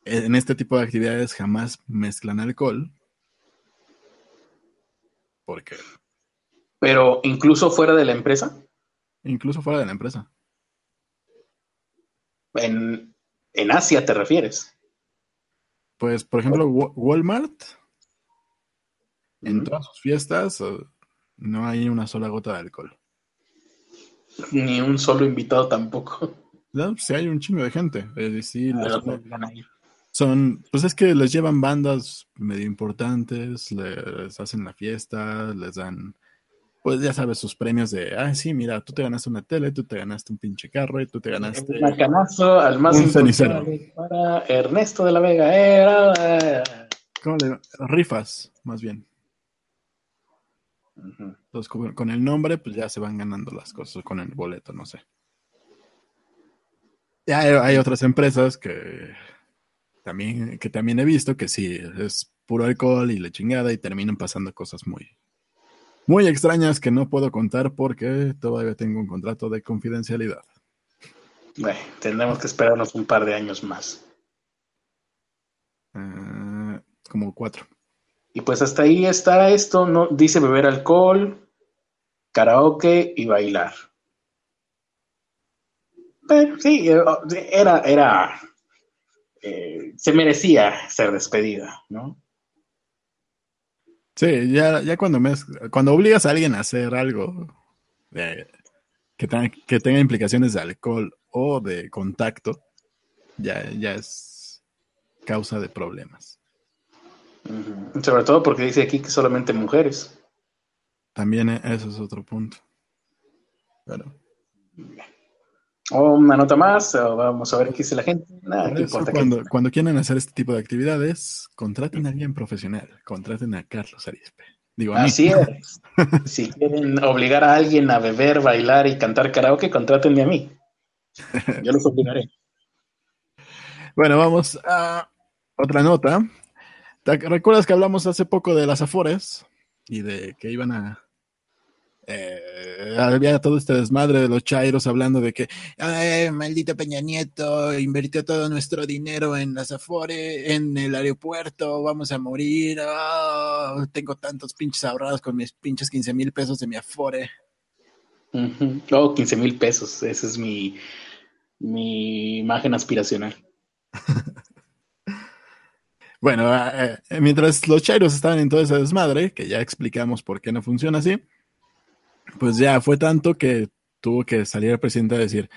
en este tipo de actividades jamás mezclan alcohol. Porque pero incluso fuera de la empresa, incluso fuera de la empresa. En, en Asia te refieres. Pues, por ejemplo, Wa- Walmart, en todas sus fiestas, eh, no hay una sola gota de alcohol. Ni un solo invitado tampoco. No, pues, sí hay un chingo de gente. A ir. son- pues es que les llevan bandas medio importantes, les hacen la fiesta, les dan, pues ya sabes, sus premios de, ah, sí, mira, tú te ganaste una tele, tú te ganaste un pinche carro y tú te ganaste... Un macanazo al más Un cenicero. para Ernesto de la Vega. Era... ¿Cómo le Rifas, más bien. Entonces, con, con el nombre, pues ya se van ganando las cosas, con el boleto, no sé. Ya hay, hay otras empresas que también, que también he visto que sí, es puro alcohol y la chingada y terminan pasando cosas muy, muy extrañas que no puedo contar porque todavía tengo un contrato de confidencialidad. Bueno, tendremos que esperarnos un par de años más. Ah, como cuatro. Y pues hasta ahí está esto, ¿no? Dice beber alcohol, karaoke y bailar. Pero sí, eh, era, era, eh, se merecía ser despedida, ¿no? Sí, ya, ya cuando, mez- cuando obligas a alguien a hacer algo eh, que, tenga, que tenga implicaciones de alcohol o de contacto, ya, ya es causa de problemas. Sobre todo porque dice aquí que solamente mujeres. También e- eso es otro punto. Pero una nota más, o vamos a ver qué dice la gente. Nada, importa. cuando, cuando quieran hacer este tipo de actividades, contraten a alguien profesional, contraten a Carlos Arispe. Digo, a mí. Así es. si quieren obligar a alguien a beber, bailar y cantar karaoke, contrátenme a mí. Yo los obligaré. Bueno, vamos a otra nota. ¿Te recuerdas que hablamos hace poco de las Afores y de que iban a... eh, había todo este desmadre de los chairos hablando de que "Ay, maldito Peña Nieto invirtió todo nuestro dinero en las Afores, en el aeropuerto, vamos a morir, ah, tengo tantos pinches ahorrados con mis pinches 15 mil pesos de mi Afore. Oh, 15 mil pesos. Esa es mi, mi imagen aspiracional. Bueno, eh, eh, mientras los chairos estaban en todo ese desmadre, que ya explicamos por qué no funciona así, pues ya fue tanto que tuvo que salir el presidente a decir,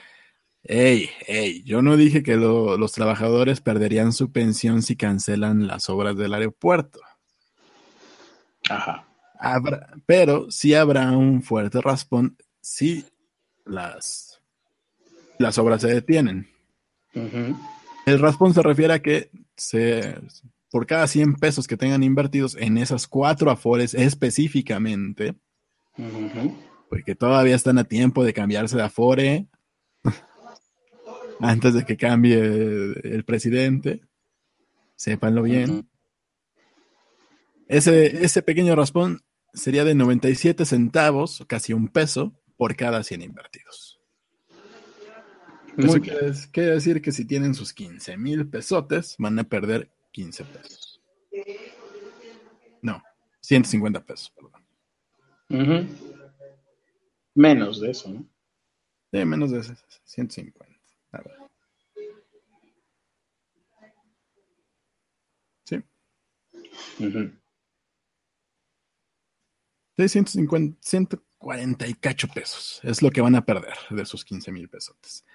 hey, hey, yo no dije que lo- los trabajadores perderían su pensión si cancelan las obras del aeropuerto. Ajá. Habrá- pero sí habrá un fuerte raspón si las, las obras se detienen. El raspón se refiere a que se, por cada 100 pesos que tengan invertidos en esas cuatro afores específicamente, Porque todavía están a tiempo de cambiarse de Afore antes de que cambie el presidente. Sépanlo bien. Ese, ese pequeño raspón sería de 97 centavos, casi un peso, por cada 100 invertidos. Eso quiere, quiere, decir que si tienen sus 15 mil pesotes, van a perder 15 pesos. No, 150 pesos, perdón. Menos de eso, ¿no? Sí, menos de eso, 150. A ver. Sí. Sí, 150, 140 y cacho pesos. Es lo que van a perder de sus 15 mil pesos.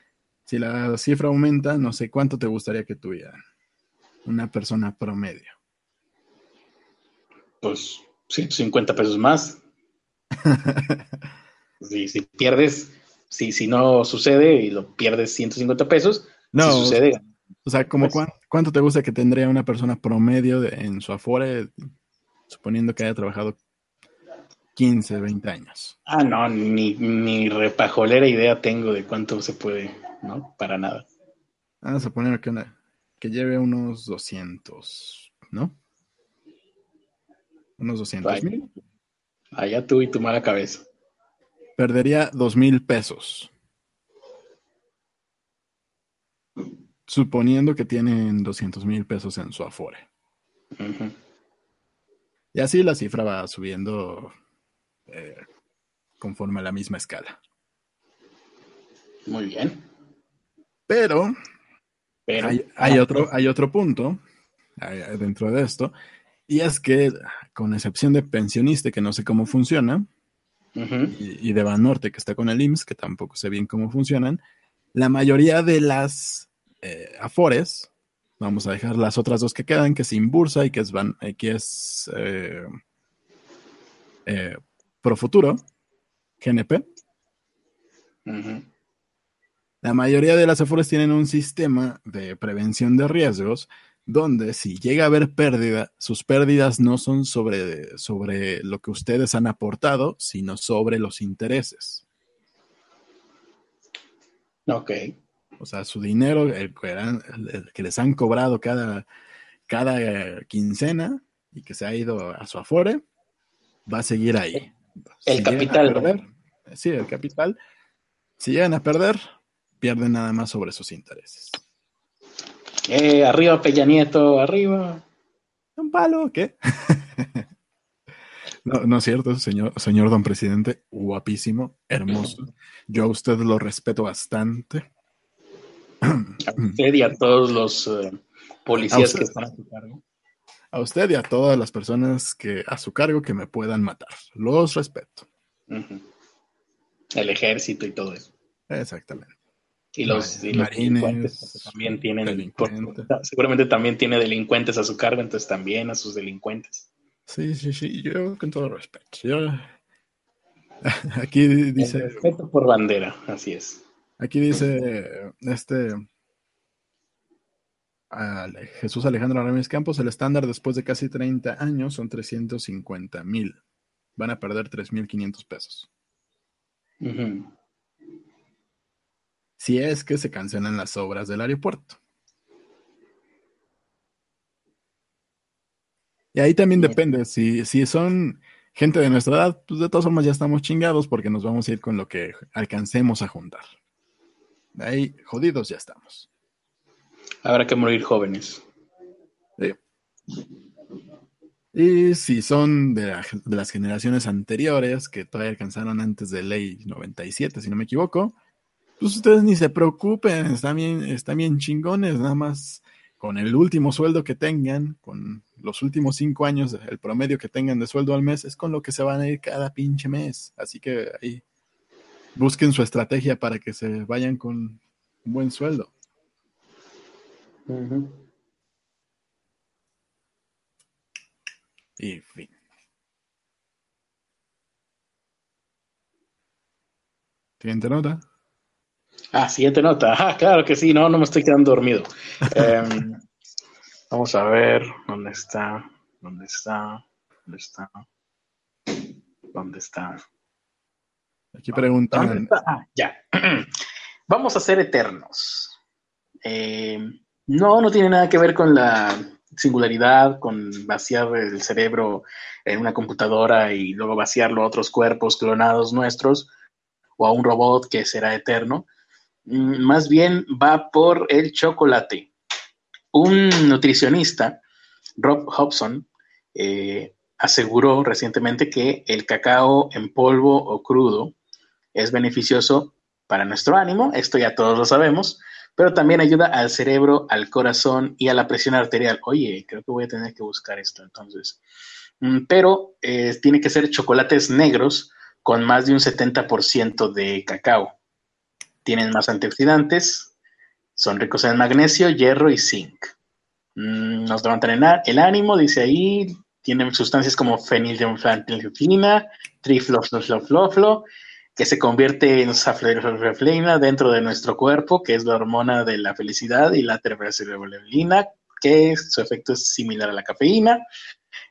Si la cifra aumenta, no sé cuánto te gustaría que tuviera una persona promedio. Pues 150 pesos más. si, si, pierdes, si, si no sucede y lo pierdes 150 pesos, no, si sucede. O sea, como pues cuánto, te gusta que tendría una persona promedio en su afore, suponiendo que haya trabajado 15, 20 años. Ah, no, ni, ni repajolera idea tengo de cuánto se puede, ¿no? Para nada. Vamos a suponer que, que lleve unos 200, ¿no? Unos 200 mil. Allá tú y tu mala cabeza. Perdería dos mil pesos. Suponiendo que tienen 200 mil pesos en su afore. Y así la cifra va subiendo eh, conforme a la misma escala. Muy bien. Pero, hay, otro, hay otro punto dentro de esto, y es que, con excepción de pensionista, que no sé cómo funciona, y, de Banorte, que está con el IMSS, que tampoco sé bien cómo funcionan, la mayoría de las eh, Afores, vamos a dejar las otras dos que quedan, que es Inbursa y que es, Van, eh, que es Profuturo, GNP. La mayoría de las Afores tienen un sistema de prevención de riesgos donde si llega a haber pérdida, sus pérdidas no son sobre, sobre lo que ustedes han aportado, sino sobre los intereses. Ok. O sea, su dinero, el, que les han cobrado cada, cada quincena y que se ha ido a su afore, va a seguir ahí. El capital. sí, el capital. Si llegan a perder, pierden nada más sobre sus intereses. Eh, arriba Peña Nieto, arriba. Un palo, ¿qué? no, no es cierto, señor, señor don presidente, guapísimo, hermoso. Yo a usted lo respeto bastante. A usted y a todos los eh, policías que están a su cargo a usted y a todas las personas que a su cargo que me puedan matar. Los respeto. El ejército y todo eso. Exactamente. Y los, marines también tienen, seguramente también tiene delincuentes a su cargo, entonces también a sus delincuentes. Sí, sí, sí, yo con todo respeto. Yo, aquí dice... respeto por bandera, así es. Aquí dice, este, Jesús Alejandro Ramírez Campos, el estándar después de casi 30 años son 350 mil. Van a perder 3.500 pesos. Si es que se cancelan las obras del aeropuerto. Y ahí también depende, si, si son gente de nuestra edad, pues de todas formas ya estamos chingados porque nos vamos a ir con lo que alcancemos a juntar. Ahí jodidos ya estamos. Habrá que morir jóvenes. Y si son de, las generaciones anteriores, que todavía alcanzaron antes de ley 97, si no me equivoco, pues ustedes ni se preocupen, están bien, están bien chingones, nada más con el último sueldo que tengan, con los últimos cinco años, el promedio que tengan de sueldo al mes, es con lo que se van a ir cada pinche mes. Así que ahí busquen su estrategia para que se vayan con un buen sueldo. Y fin. Siguiente nota. Ah, siguiente nota. Ah, claro que sí, no, no me estoy quedando dormido. Em, vamos a ver dónde está, dónde está, dónde está, dónde está. Aquí preguntan. Ah, ya. Vamos a ser eternos. Eh, no, no tiene nada que ver con la singularidad, con vaciar el cerebro en una computadora y luego vaciarlo a otros cuerpos clonados nuestros o a un robot que será eterno. Mm, más bien va por el chocolate. Un nutricionista, Rob Hobson, eh, aseguró recientemente que el cacao en polvo o crudo es beneficioso para nuestro ánimo, esto ya todos lo sabemos, pero también ayuda al cerebro, al corazón y a la presión arterial. Oye, creo que voy a tener que buscar esto entonces. Mm, pero eh, tiene que ser chocolates negros con más de un 70% de cacao. Tienen más antioxidantes, son ricos en magnesio, hierro y zinc. Mm, nos levantan el ánimo, dice ahí, tienen sustancias como fenilfenilfenilfenina, trifloflofloflo, que se convierte en saflorefleina dentro de nuestro cuerpo, que es la hormona de la felicidad, y la terperocerolina, que su efecto es similar a la cafeína.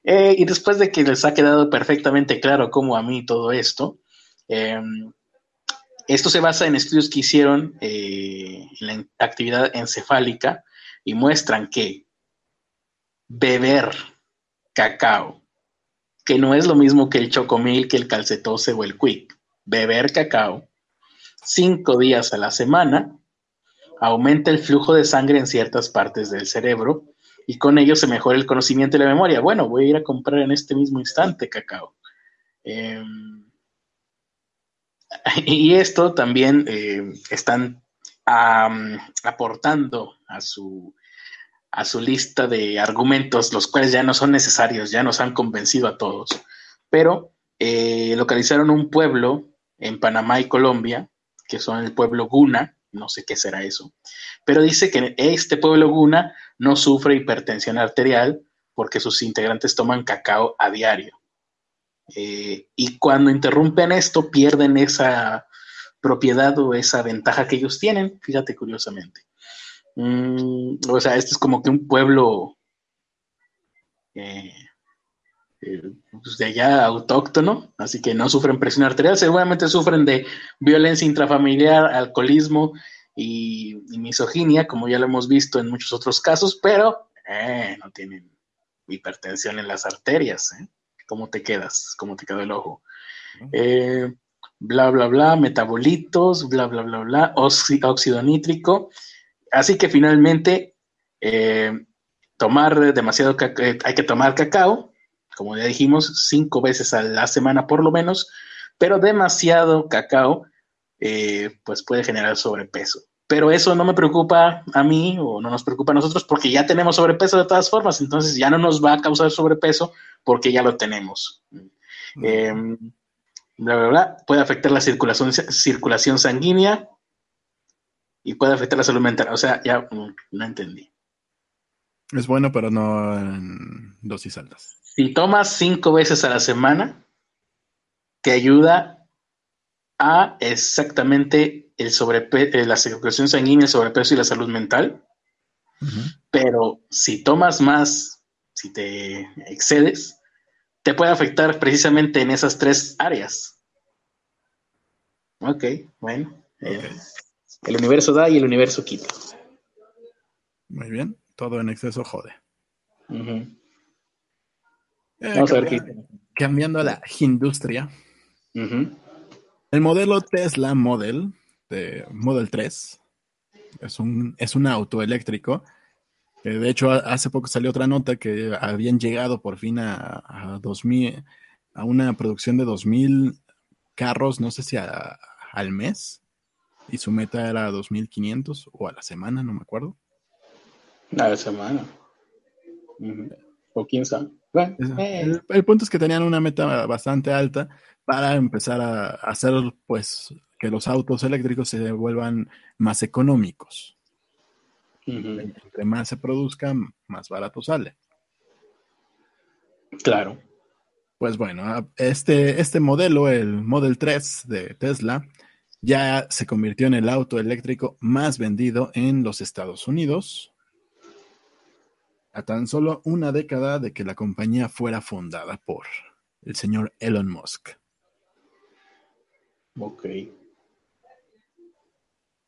Eh, y después de que les ha quedado perfectamente claro cómo a mí todo esto, em, esto se basa en estudios que hicieron eh, en la actividad encefálica y muestran que beber cacao, que no es lo mismo que el chocomil, que el calcetose o el quick, beber cacao cinco días a la semana aumenta el flujo de sangre en ciertas partes del cerebro y con ello se mejora el conocimiento y la memoria. Bueno, voy a ir a comprar en este mismo instante cacao. Em, y esto también eh, están aportando a su, a su lista de argumentos, los cuales ya no son necesarios, ya nos han convencido a todos. Pero eh, localizaron un pueblo en Panamá y Colombia, que son el pueblo Guna, no sé qué será eso, pero dice que este pueblo Guna no sufre hipertensión arterial porque sus integrantes toman cacao a diario. Eh, y cuando interrumpen esto, pierden esa propiedad o esa ventaja que ellos tienen, fíjate curiosamente. Mm, o sea, este es como que un pueblo eh, eh, pues, de allá autóctono, así que no sufren presión arterial, seguramente sufren de violencia intrafamiliar, alcoholismo y, misoginia, como ya lo hemos visto en muchos otros casos, pero no tienen hipertensión en las arterias. ¿eh? ¿Cómo te quedas? ¿Cómo te quedó el ojo? bla, bla, bla, metabolitos, bla, bla, bla, bla, óxido nítrico. Así que finalmente, tomar demasiado, hay que tomar cacao, como ya dijimos, cinco veces a la semana por lo menos, pero demasiado cacao, eh, pues puede generar sobrepeso. Pero eso no me preocupa a mí o no nos preocupa a nosotros porque ya tenemos sobrepeso de todas formas, entonces ya no nos va a causar sobrepeso porque ya lo tenemos. Em, bla, bla, bla. Puede afectar la circulación, circulación sanguínea y puede afectar la salud mental. O sea, ya mm, no entendí. Es bueno, pero no en dosis altas. Si tomas cinco veces a la semana, te ayuda a exactamente el eh, la circulación sanguínea, el sobrepeso y la salud mental. Pero si tomas más, si te excedes, te puede afectar precisamente en esas tres áreas. Ok, bueno. Eh, el universo da y el universo quita. Muy bien, todo en exceso jode. Eh, Vamos a ver qué Cambiando a la industria. El modelo Tesla Model, de Model 3, es un, es un auto eléctrico. de hecho, hace poco salió otra nota que habían llegado por fin a, a 2000, a una producción de 2000 carros, no sé si al mes, y su meta era 2500 o a la semana, no me acuerdo. A la semana. O quién sabe. Eh. el, punto es que tenían una meta bastante alta para empezar a, hacer pues que los autos eléctricos se vuelvan más económicos. Entre más se produzca, más barato sale. Claro. Pues bueno, este, este modelo, el Model 3 de Tesla, ya se convirtió en el auto eléctrico más vendido en los Estados Unidos a tan solo una década de que la compañía fuera fundada por el señor Elon Musk. Ok.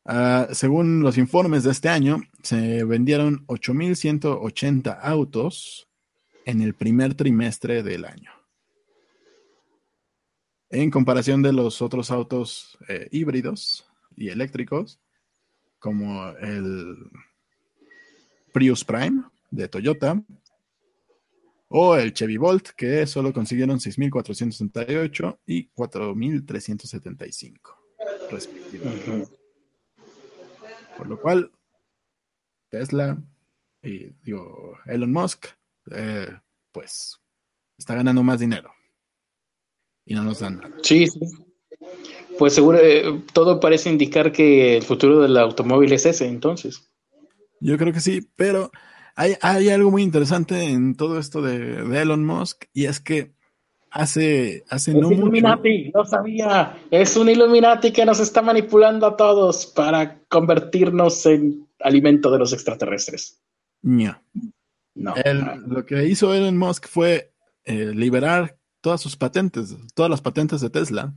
Ah, según los informes de este año, se vendieron 8.180 autos en el primer trimestre del año. En comparación de los otros autos eh, híbridos y eléctricos, como el Prius Prime de Toyota o el Chevy Bolt, que solo consiguieron 6.468 y 4.375, respectivamente. Por lo cual, Tesla y digo, Elon Musk, eh, pues está ganando más dinero. Y no nos dan nada. Sí, sí. Pues seguro, eh, todo parece indicar que el futuro del automóvil es ese, entonces. Yo creo que sí, pero hay, hay algo muy interesante en todo esto de, de Elon Musk y es que hace, hace es no Illuminati, no sabía. Es un Illuminati que nos está manipulando a todos para convertirnos en alimento de los extraterrestres. mucho. No. Él- lo que hizo Elon Musk fue eh, liberar todas sus patentes, todas las patentes de Tesla,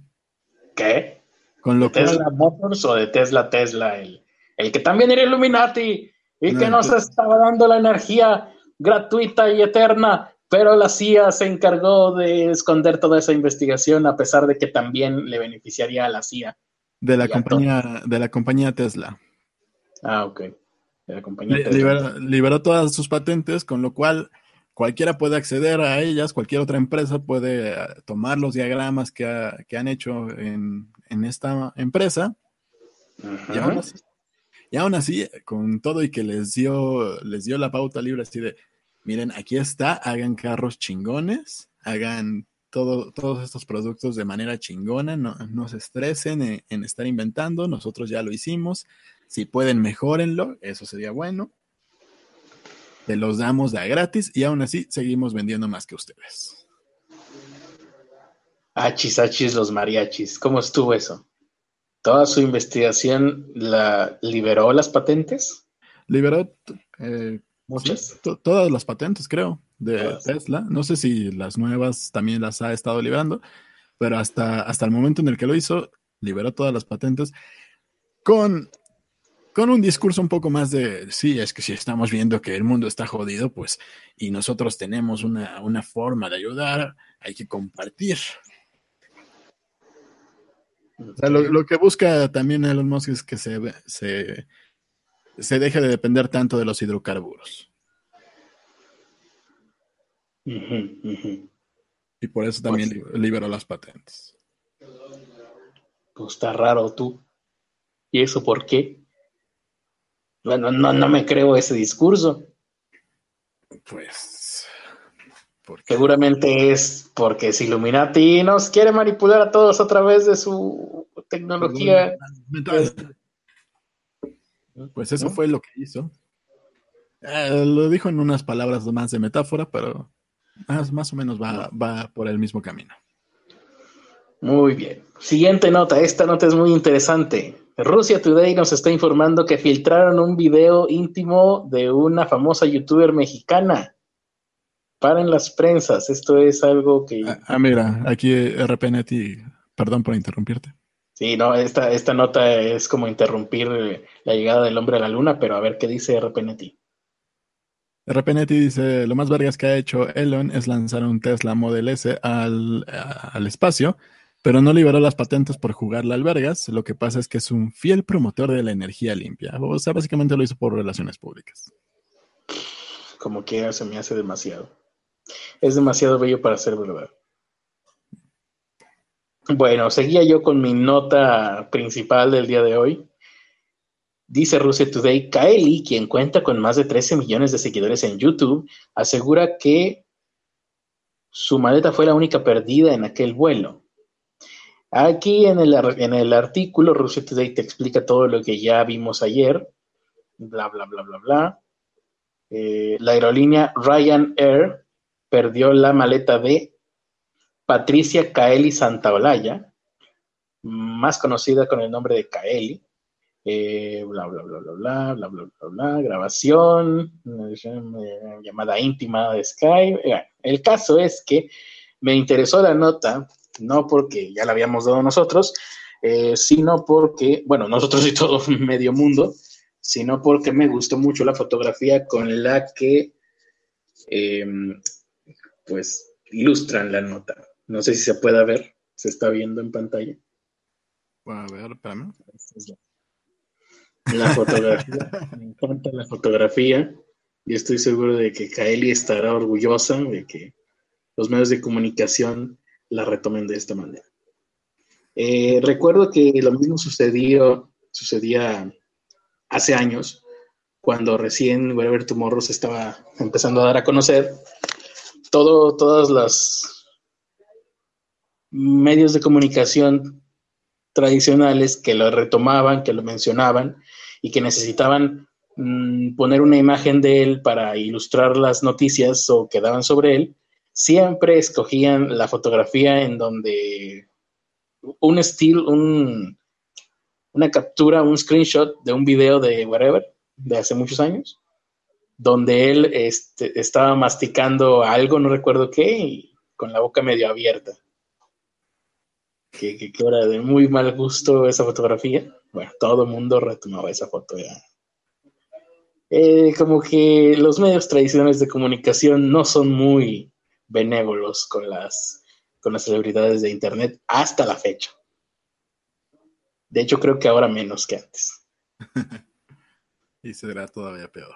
¿Qué? con ¿De lo cual Tesla Motors o de Tesla Tesla? El, el que también era Illuminati y No, que nos estaba dando la energía gratuita y eterna, pero la CIA se encargó de esconder toda esa investigación a pesar de que también le beneficiaría a la CIA. de la compañía, de la compañía Tesla. Ah, ok. De la compañía Li- Tesla. liberó, liberó todas sus patentes, con lo cual cualquiera puede acceder a ellas, cualquier otra empresa puede eh, tomar los diagramas que, ha- que han hecho en, en esta empresa y aún, así, y aún así, con todo y que les dio, les dio la pauta libre así de, miren, aquí está, hagan carros chingones, hagan todo, todos estos productos de manera chingona, no, no se estresen en, estar inventando, nosotros ya lo hicimos, si pueden mejórenlo, eso sería bueno. Te los damos a gratis y aún así seguimos vendiendo más que ustedes. Achis, achis, los mariachis. ¿Cómo estuvo eso? ¿Toda su investigación la liberó las patentes? Liberó eh, Muchas. Sí, todas las patentes, creo, de Todas. Tesla. No sé si las nuevas también las ha estado liberando, pero hasta, hasta el momento en el que lo hizo, liberó todas las patentes con, con un discurso un poco más de, sí, es que si estamos viendo que el mundo está jodido, pues, y nosotros tenemos una, una forma de ayudar, hay que compartir. O sea, lo, lo que busca también Elon Musk es que se, se, se deje de depender tanto de los hidrocarburos. Y por eso también li- liberó las patentes. Pues está raro tú. ¿Y eso por qué? Bueno, no, no me creo ese discurso. Pues. Seguramente es porque si Illuminati nos quiere manipular a todos a través de su tecnología. Mental. Pues eso fue lo que hizo. Eh, lo dijo en unas palabras más de metáfora, pero más, más o menos va, va por el mismo camino. Muy bien. Siguiente nota. Esta nota es muy interesante. Rusia Today nos está informando que filtraron un video íntimo de una famosa youtuber mexicana. Paren las prensas. Esto es algo que. Ah, ah, mira, aquí RPNet y perdón por interrumpirte. Sí, no, esta, esta nota es como interrumpir eh, la llegada del hombre a la luna, pero a ver qué dice RPNT. RPNet dice, lo más vergas que ha hecho Elon es lanzar un Tesla Model S al, a- al espacio, pero no liberó las patentes por jugarla al vergas. Lo que pasa es que es un fiel promotor de la energía limpia. O sea, básicamente lo hizo por relaciones públicas. Como quiera, se me hace demasiado. Es demasiado bello para ser verdad. Bueno, seguía yo con mi nota principal del día de hoy. Dice Rusia Today, Kaeli, quien cuenta con más de 13 millones de seguidores en YouTube, asegura que su maleta fue la única perdida en aquel vuelo. Aquí en el, en el artículo, Rusia Today te explica todo lo que ya vimos ayer, bla, bla, bla, bla, bla. Eh, la aerolínea Ryanair perdió la maleta de Patricia Kaeli Santaolalla, más conocida con el nombre de Kaeli. Eh, bla, bla, bla, bla, bla, bla, bla, bla, bla, grabación, eh, llamada íntima de Skype. El caso es que me interesó la nota, no porque ya la habíamos dado nosotros, eh, sino porque, bueno, nosotros y todo medio mundo, sino porque me gustó mucho la fotografía con la que, pues, ilustran la nota. No sé si se puede ver, se está viendo en pantalla. A ver, espérame. La fotografía, me encanta la fotografía y estoy seguro de que Kaeli estará orgullosa de que los medios de comunicación la retomen de esta manera. Eh, recuerdo que lo mismo sucedió, sucedía hace años, cuando recién Wherever Tomorrow se estaba empezando a dar a conocer. Todo, todas las medios de comunicación tradicionales que lo retomaban, que lo mencionaban y que necesitaban mm, poner una imagen de él para ilustrar las noticias o que daban sobre él, siempre escogían la fotografía en donde un estilo, un, una captura, un screenshot de un video de whatever, de hace muchos años, donde él este, estaba masticando algo, no recuerdo qué, y con la boca medio abierta. Que, que, era de muy mal gusto esa fotografía. Bueno, todo el mundo retomaba esa foto ya. Eh, como que los medios tradicionales de comunicación no son muy benévolos con las, con las celebridades de Internet hasta la fecha. De hecho, creo que ahora menos que antes. y será todavía peor.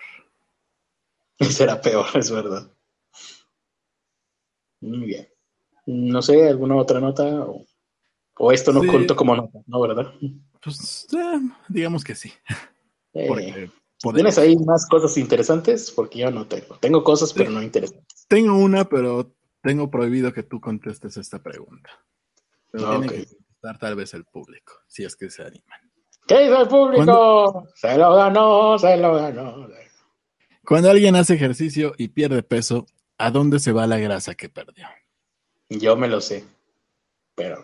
Será peor, es verdad. Muy bien. No sé, ¿alguna otra nota? O, esto no contó como nota, ¿no? ¿Verdad? Pues eh, digamos que sí. Eh, ¿Tienes ahí más cosas interesantes? Porque yo no tengo. Tengo cosas, pero no interesantes. Tengo una, pero tengo prohibido que tú contestes esta pregunta. Pero dar tal vez el público, si es que se animan. ¿Qué dice el público? Se lo ganó, se lo ganó. Cuando alguien hace ejercicio y pierde peso, ¿a dónde se va la grasa que perdió? Yo me lo sé, pero...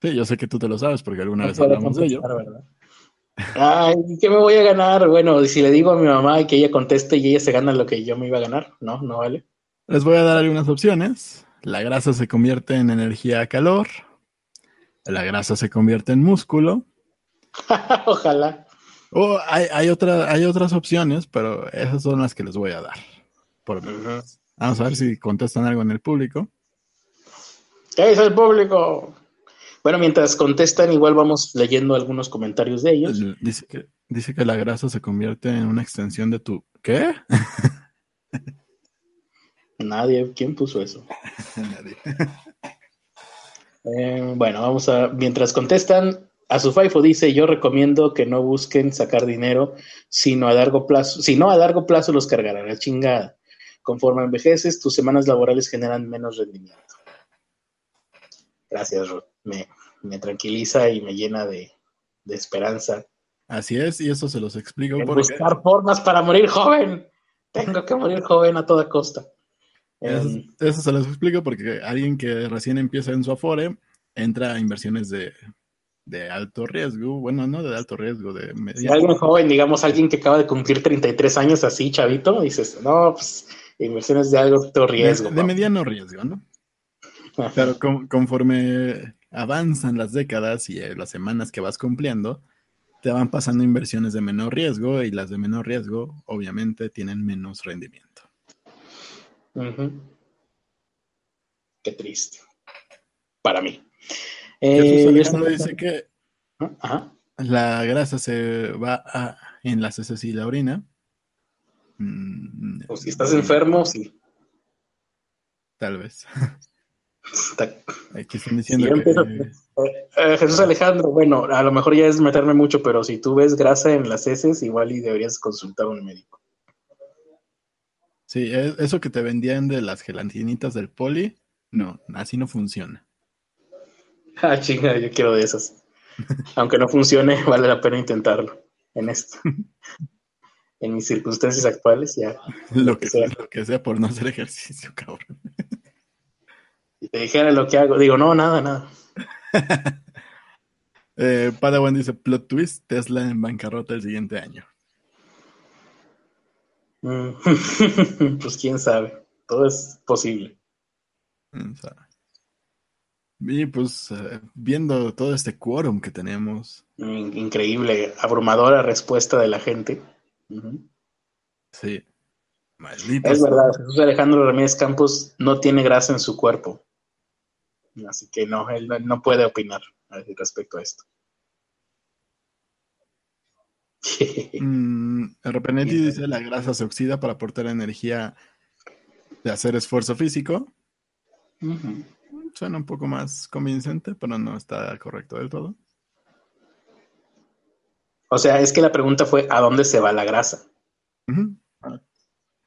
Sí, yo sé que tú te lo sabes porque alguna vez hablamos de ello. Ay, ¿qué me voy a ganar? Bueno, si le digo a mi mamá que ella conteste y ella se gana lo que yo me iba a ganar, no, no vale. Les voy a dar algunas opciones. La grasa se convierte en energía a calor, la grasa se convierte en músculo. Ojalá. O hay, hay, otra, hay otras opciones, pero esas son las que les voy a dar. Vamos a ver si contestan algo en el público. ¿Qué dice el público? Bueno, mientras contestan, igual vamos leyendo algunos comentarios de ellos. Dice que, dice que la grasa se convierte en una extensión de tu. ¿Qué? Nadie. ¿Quién puso eso? Nadie. Eh, bueno, vamos a, mientras contestan, a su FIFO dice, yo recomiendo que no busquen sacar dinero, sino a largo plazo, si no a largo plazo los cargarán la chingada. Conforme envejeces, tus semanas laborales generan menos rendimiento. Gracias, Ruth. Me, tranquiliza y me llena de, esperanza. Así es, y eso se los explico. Buscar formas para morir joven. Tengo que morir joven a toda costa. Em, eso, se los explico porque alguien que recién empieza en su Afore entra a inversiones de, alto riesgo, bueno, no de alto riesgo, de mediano. alguien joven, digamos, alguien que acaba de cumplir 33 años así, chavito, dices, no, pues inversiones de alto riesgo. De, mediano riesgo, ¿no? Pero conforme avanzan las décadas y eh, las semanas que vas cumpliendo, te van pasando inversiones de menor riesgo y las de menor riesgo obviamente tienen menos rendimiento. Qué triste. Para mí. Eh, dice que la grasa se va en las heces y la orina. Mm, o si estás enfermo, sí. Tal vez. Aquí están diciendo eh, eh, Jesús Alejandro, bueno, a lo mejor ya es meterme mucho, pero si tú ves grasa en las heces, igual y deberías consultar a un médico. Sí, e, eso que te vendían de las gelatinitas del poli, no, así no funciona. Ah, chinga, yo quiero de esas. Aunque no funcione, vale la pena intentarlo en esto. en mis circunstancias actuales, ya. Lo que, sea. Lo que sea por no hacer ejercicio, cabrón. Y te dijera lo que hago, digo, no, nada, nada. eh, Padawan dice, plot twist, Tesla en bancarrota el siguiente año. Mm. pues quién sabe, todo es posible. Y pues eh, viendo todo este quórum que tenemos. Increíble, abrumadora respuesta de la gente. Sí. Es verdad, Jesús Alejandro Ramírez Campos no tiene grasa en su cuerpo. Así que no, él no puede opinar respecto a esto. mm, Repenetti dice la grasa se oxida para aportar energía de hacer esfuerzo físico. Suena un poco más convincente, pero no está correcto del todo. O sea, es que la pregunta fue ¿a dónde se va la grasa?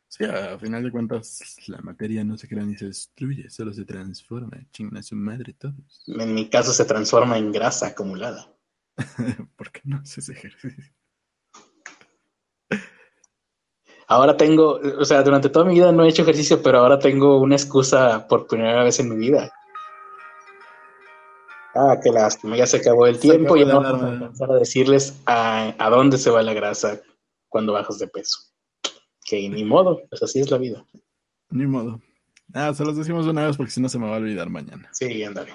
Sí, a final de cuentas, la materia no se crea ni se destruye, solo se transforma. Chinga su madre todos. En mi caso se transforma en grasa acumulada. ¿Por qué no haces ejercicio? Ahora tengo, o sea, durante toda mi vida no he hecho ejercicio, pero ahora tengo una excusa por primera vez en mi vida. Ah, qué lástima, ya se acabó el tiempo y no vamos a empezar a decirles a, a dónde se va la grasa cuando bajas de peso que ni modo, pues así es la vida. Ni modo. Ah, se los decimos una vez porque si no se me va a olvidar mañana. Sí, ándale.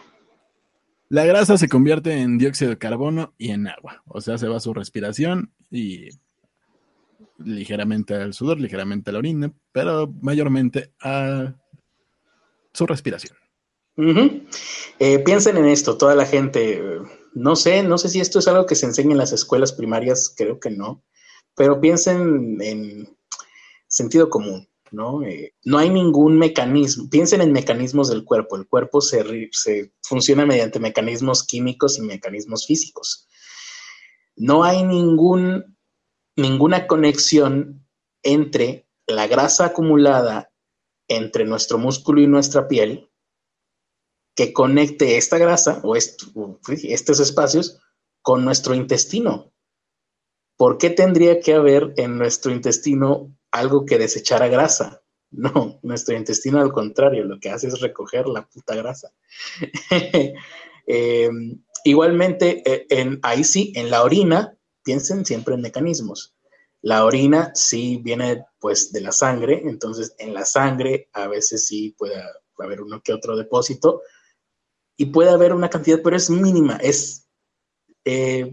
La grasa se convierte en dióxido de carbono y en agua. O sea, se va a su respiración y ligeramente al sudor, ligeramente a la orina, pero mayormente a su respiración. Eh, piensen en esto, toda la gente, no sé, no sé si esto es algo que se enseña en las escuelas primarias, creo que no, pero piensen en sentido común, ¿no? Eh, no hay ningún mecanismo, piensen en mecanismos del cuerpo, el cuerpo se, se funciona mediante mecanismos químicos y mecanismos físicos. No hay ningún, ninguna conexión entre la grasa acumulada entre nuestro músculo y nuestra piel que conecte esta grasa o estos espacios con nuestro intestino. ¿Por qué tendría que haber en nuestro intestino algo que desechara grasa. No, nuestro intestino al contrario, lo que hace es recoger la puta grasa. Eh, igualmente, eh, en, ahí sí, en la orina, piensen siempre en mecanismos. La orina sí viene pues de la sangre, entonces en la sangre a veces sí puede haber uno que otro depósito y puede haber una cantidad, pero es mínima, es eh,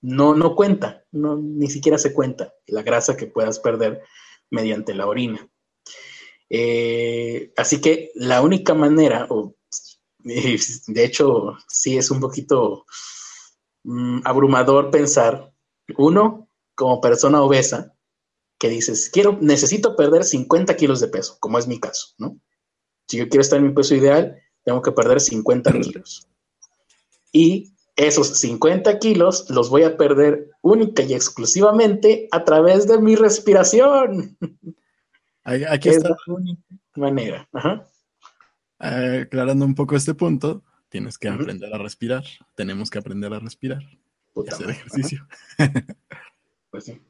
no, no cuenta, no, ni siquiera se cuenta la grasa que puedas perder mediante la orina. Eh, así que la única manera, o de hecho sí es un poquito mm, abrumador pensar, uno, como persona obesa, que dices, quiero, necesito perder 50 kilos de peso, como es mi caso, ¿no? Si yo quiero estar en mi peso ideal, tengo que perder 50 kilos. Y esos 50 kilos los voy a perder única y exclusivamente a través de mi respiración. Aquí está. la única manera. Eh, aclarando un poco este punto, tienes que aprender a respirar. Tenemos que aprender a respirar y hacer ejercicio. Pues sí.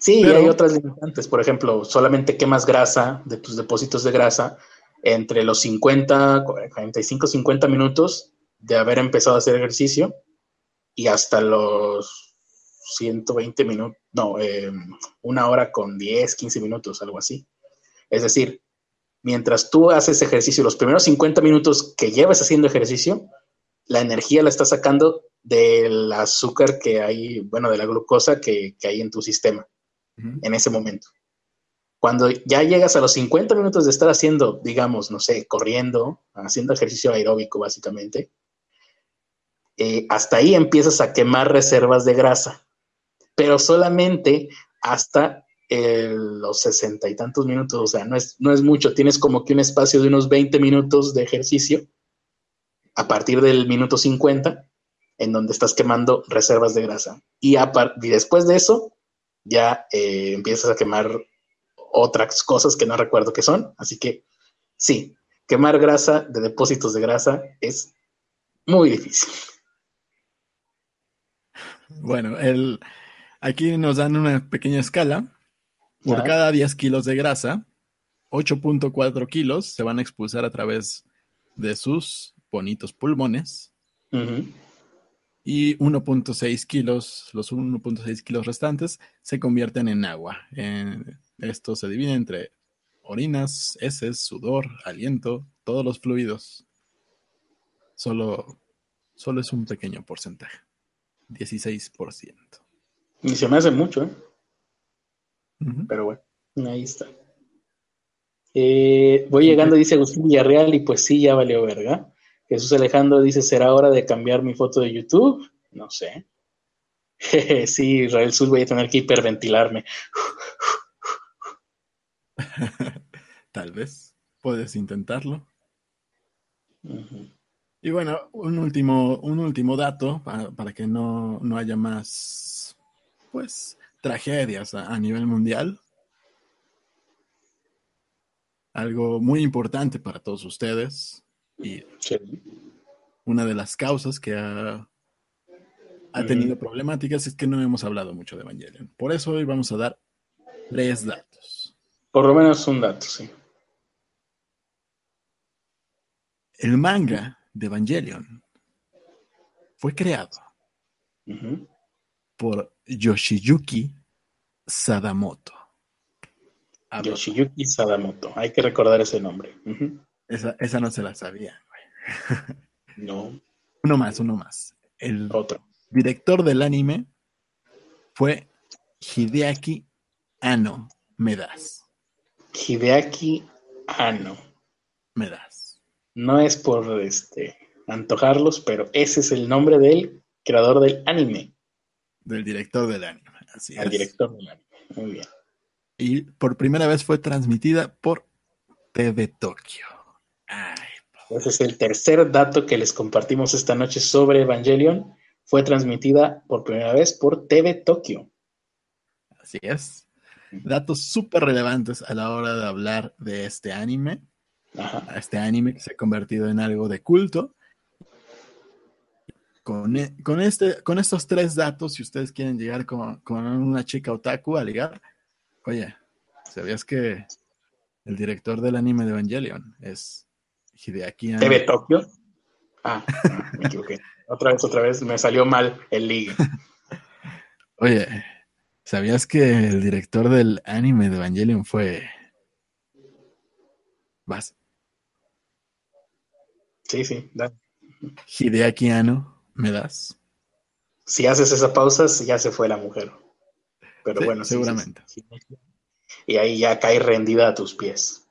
Sí, hay otras limitantes. Por ejemplo, solamente quemas grasa de tus depósitos de grasa entre los 50, 45, 50 minutos de haber empezado a hacer ejercicio y hasta los 120 minutos, no, em, una hora con 10, 15 minutos, algo así. Es decir, mientras tú haces ejercicio, los primeros 50 minutos que llevas haciendo ejercicio, la energía la estás sacando del azúcar que hay, bueno, de la glucosa que, hay en tu sistema en ese momento. Cuando ya llegas a los 50 minutos de estar haciendo, digamos, no sé, corriendo, haciendo ejercicio aeróbico básicamente, eh, hasta ahí empiezas a quemar reservas de grasa, pero solamente hasta eh, los sesenta y tantos minutos, o sea, no es, no es mucho, tienes como que un espacio de unos 20 minutos de ejercicio a partir del minuto 50, en donde estás quemando reservas de grasa. Y, después de eso, ya eh, empiezas a quemar otras cosas que no recuerdo qué son. Así que sí, quemar grasa de depósitos de grasa es muy difícil. Bueno, el, aquí nos dan una pequeña escala. Por cada 10 kilos de grasa, 8.4 kilos se van a expulsar a través de sus bonitos pulmones. Y 1.6 kilos, los 1.6 kilos restantes, se convierten en agua. Esto se divide entre orinas, heces, sudor, aliento, todos los fluidos. solo, solo es un pequeño porcentaje. 16%. Y se me hace mucho, ¿eh? Pero bueno, ahí está. Eh, voy llegando, dice Agustín Villarreal, y pues sí, ya valió verga. Jesús Alejandro dice, ¿será hora de cambiar mi foto de YouTube? No sé. sí, Israel Sul, voy a tener que hiperventilarme. Tal vez. Puedes intentarlo. Y bueno, un último, un último dato para, que no, no, haya más, pues, tragedias a, nivel mundial. Algo muy importante para todos ustedes y una de las causas que ha, ha tenido problemáticas es que no hemos hablado mucho de Evangelion. Por eso hoy vamos a dar tres datos. Por lo menos un dato, sí. El manga de Evangelion fue creado por Yoshiyuki Sadamoto. Yoshiyuki Sadamoto, hay que recordar ese nombre. esa, no se la sabía. no. Uno más, uno más. El Otro. director del anime fue Hideaki Ano Medas. Hideaki Ano. Medas. No es por este antojarlos, pero ese es el nombre del creador del anime. Del director del anime, así El director del anime, muy bien. Y por primera vez fue transmitida por TV Tokio. Ese es el tercer dato que les compartimos esta noche sobre Evangelion. Fue transmitida por primera vez por TV Tokio. Así es. Datos súper relevantes a la hora de hablar de este anime. Este anime que se ha convertido en algo de culto. Con, e, con, este, con estos tres datos, si ustedes quieren llegar con, con una chica otaku a ligar, oye, ¿sabías que el director del anime de Evangelion es Hideaki ¿TV Tokio? Ah, me equivoqué. otra vez, otra vez, me salió mal el ligue. Oye, ¿sabías que el director del anime de Evangelion fue... ¿Vas? Sí, sí, dale. Hideaki Anno, ¿me das? Si haces esa pausa, ya se fue la mujer. Pero bueno, seguramente. y ahí ya cae rendida a tus pies.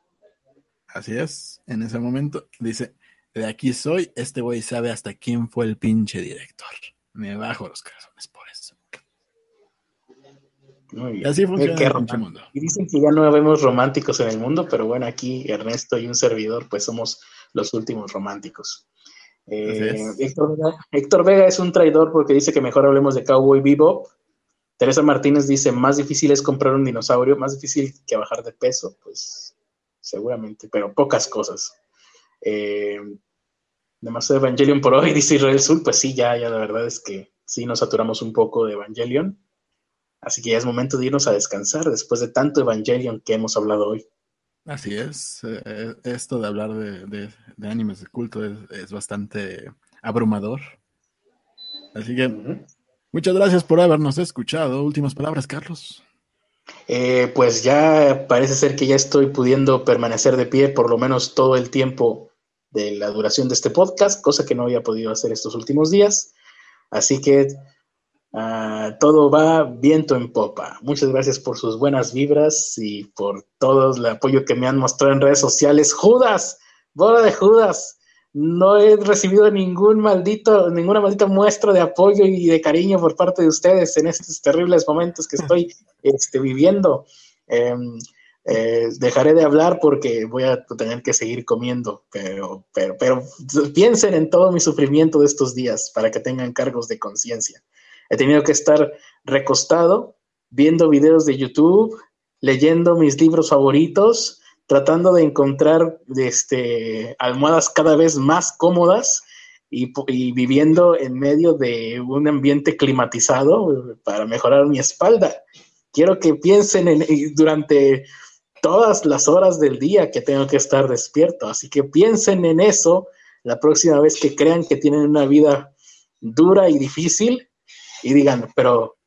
Así es, en ese momento dice, de aquí soy, este güey sabe hasta quién fue el pinche director. Me bajo los corazones por eso. Muy bien. así funciona el mundo. Y dicen que ya no vemos románticos en el mundo, pero bueno, aquí Ernesto y un servidor, pues somos los últimos románticos. Eh, Héctor, Vega, es un traidor porque dice que mejor hablemos de Cowboy Bebop. Teresa Martínez dice, más difícil es comprar un dinosaurio, más difícil que bajar de peso, pues seguramente, pero pocas cosas. Eh, demasiado Evangelion por hoy, dice Israel Sul, pues sí, ya, ya la verdad es que sí nos saturamos un poco de Evangelion. Así que ya es momento de irnos a descansar después de tanto Evangelion que hemos hablado hoy. Así es, eh, eh, esto de hablar de, animes de culto es, bastante abrumador. Así que muchas gracias por habernos escuchado. Últimas palabras, Carlos. Eh, pues ya parece ser que ya estoy pudiendo permanecer de pie por lo menos todo el tiempo de la duración de este podcast, cosa que no había podido hacer estos últimos días. Así que ah, todo va viento en popa. Muchas gracias por sus buenas vibras y por todo el apoyo que me han mostrado en redes sociales. Judas, bola de Judas no he recibido ningún maldito, ninguna maldita muestra de apoyo y de cariño por parte de ustedes en estos terribles momentos que estoy este, viviendo. Em, eh, dejaré de hablar porque voy a tener que seguir comiendo, pero, pero, pero piensen en todo mi sufrimiento de estos días para que tengan cargos de conciencia. He tenido que estar recostado viendo videos de YouTube, leyendo mis libros favoritos, tratando de encontrar este, almohadas cada vez más cómodas y, viviendo en medio de un ambiente climatizado para mejorar mi espalda. Quiero que piensen en, durante todas las horas del día que tengo que estar despierto, así que piensen en eso la próxima vez que crean que tienen una vida dura y difícil y digan, pero,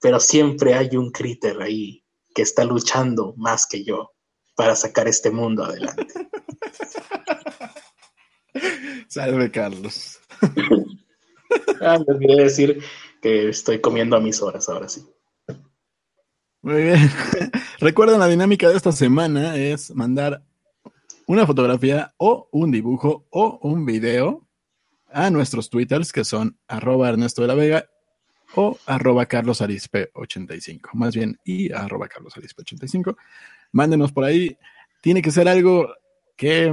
pero siempre hay un críter ahí que está luchando más que yo para sacar este mundo adelante. Salve, Carlos. ah, me olvidé decir que estoy comiendo a mis horas ahora sí. Muy bien. Recuerden, la dinámica de esta semana es mandar una fotografía o un dibujo o un video a nuestros twitters que son arroba Ernesto de la Vega o arroba Carlos Arispe 85. Más bien, y arroba Carlos Arispe 85. Mándenos por ahí. Tiene que ser algo que,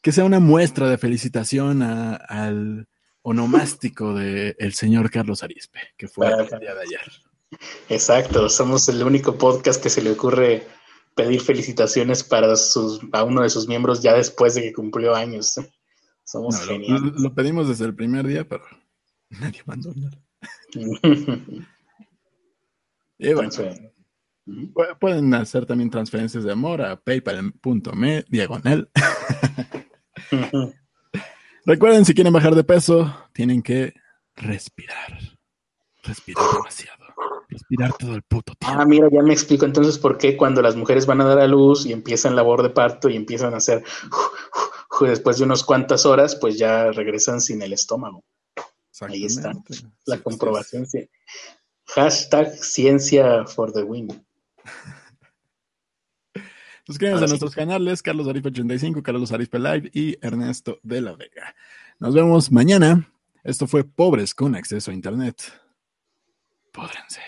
que sea una muestra de felicitación al onomástico del el señor Carlos Arispe, que fue el día de ayer. Exacto, somos el único podcast que se le ocurre pedir felicitaciones para sus, a uno de sus miembros ya después de que cumplió años. Somos geniales. Lo, pedimos desde el primer día, pero nadie mandó nada. Pueden hacer también transferencias de amor a paypal.me diagonal. Recuerden, si quieren bajar de peso, tienen que respirar. Respirar demasiado. Respirar todo el puto tiempo. Ah, mira, ya me explico entonces por qué cuando las mujeres van a dar a luz y empiezan labor de parto y empiezan a hacer después de unas cuantas horas, pues ya regresan sin el estómago. Ahí está la comprobación. Sí. Hashtag ciencia for the win. Suscríbanse a nuestros canales, Carlos Arispe 85, Carlos Arispe Live y Ernesto de la Vega. Nos vemos mañana. Esto fue Pobres con Acceso a Internet. Podrense.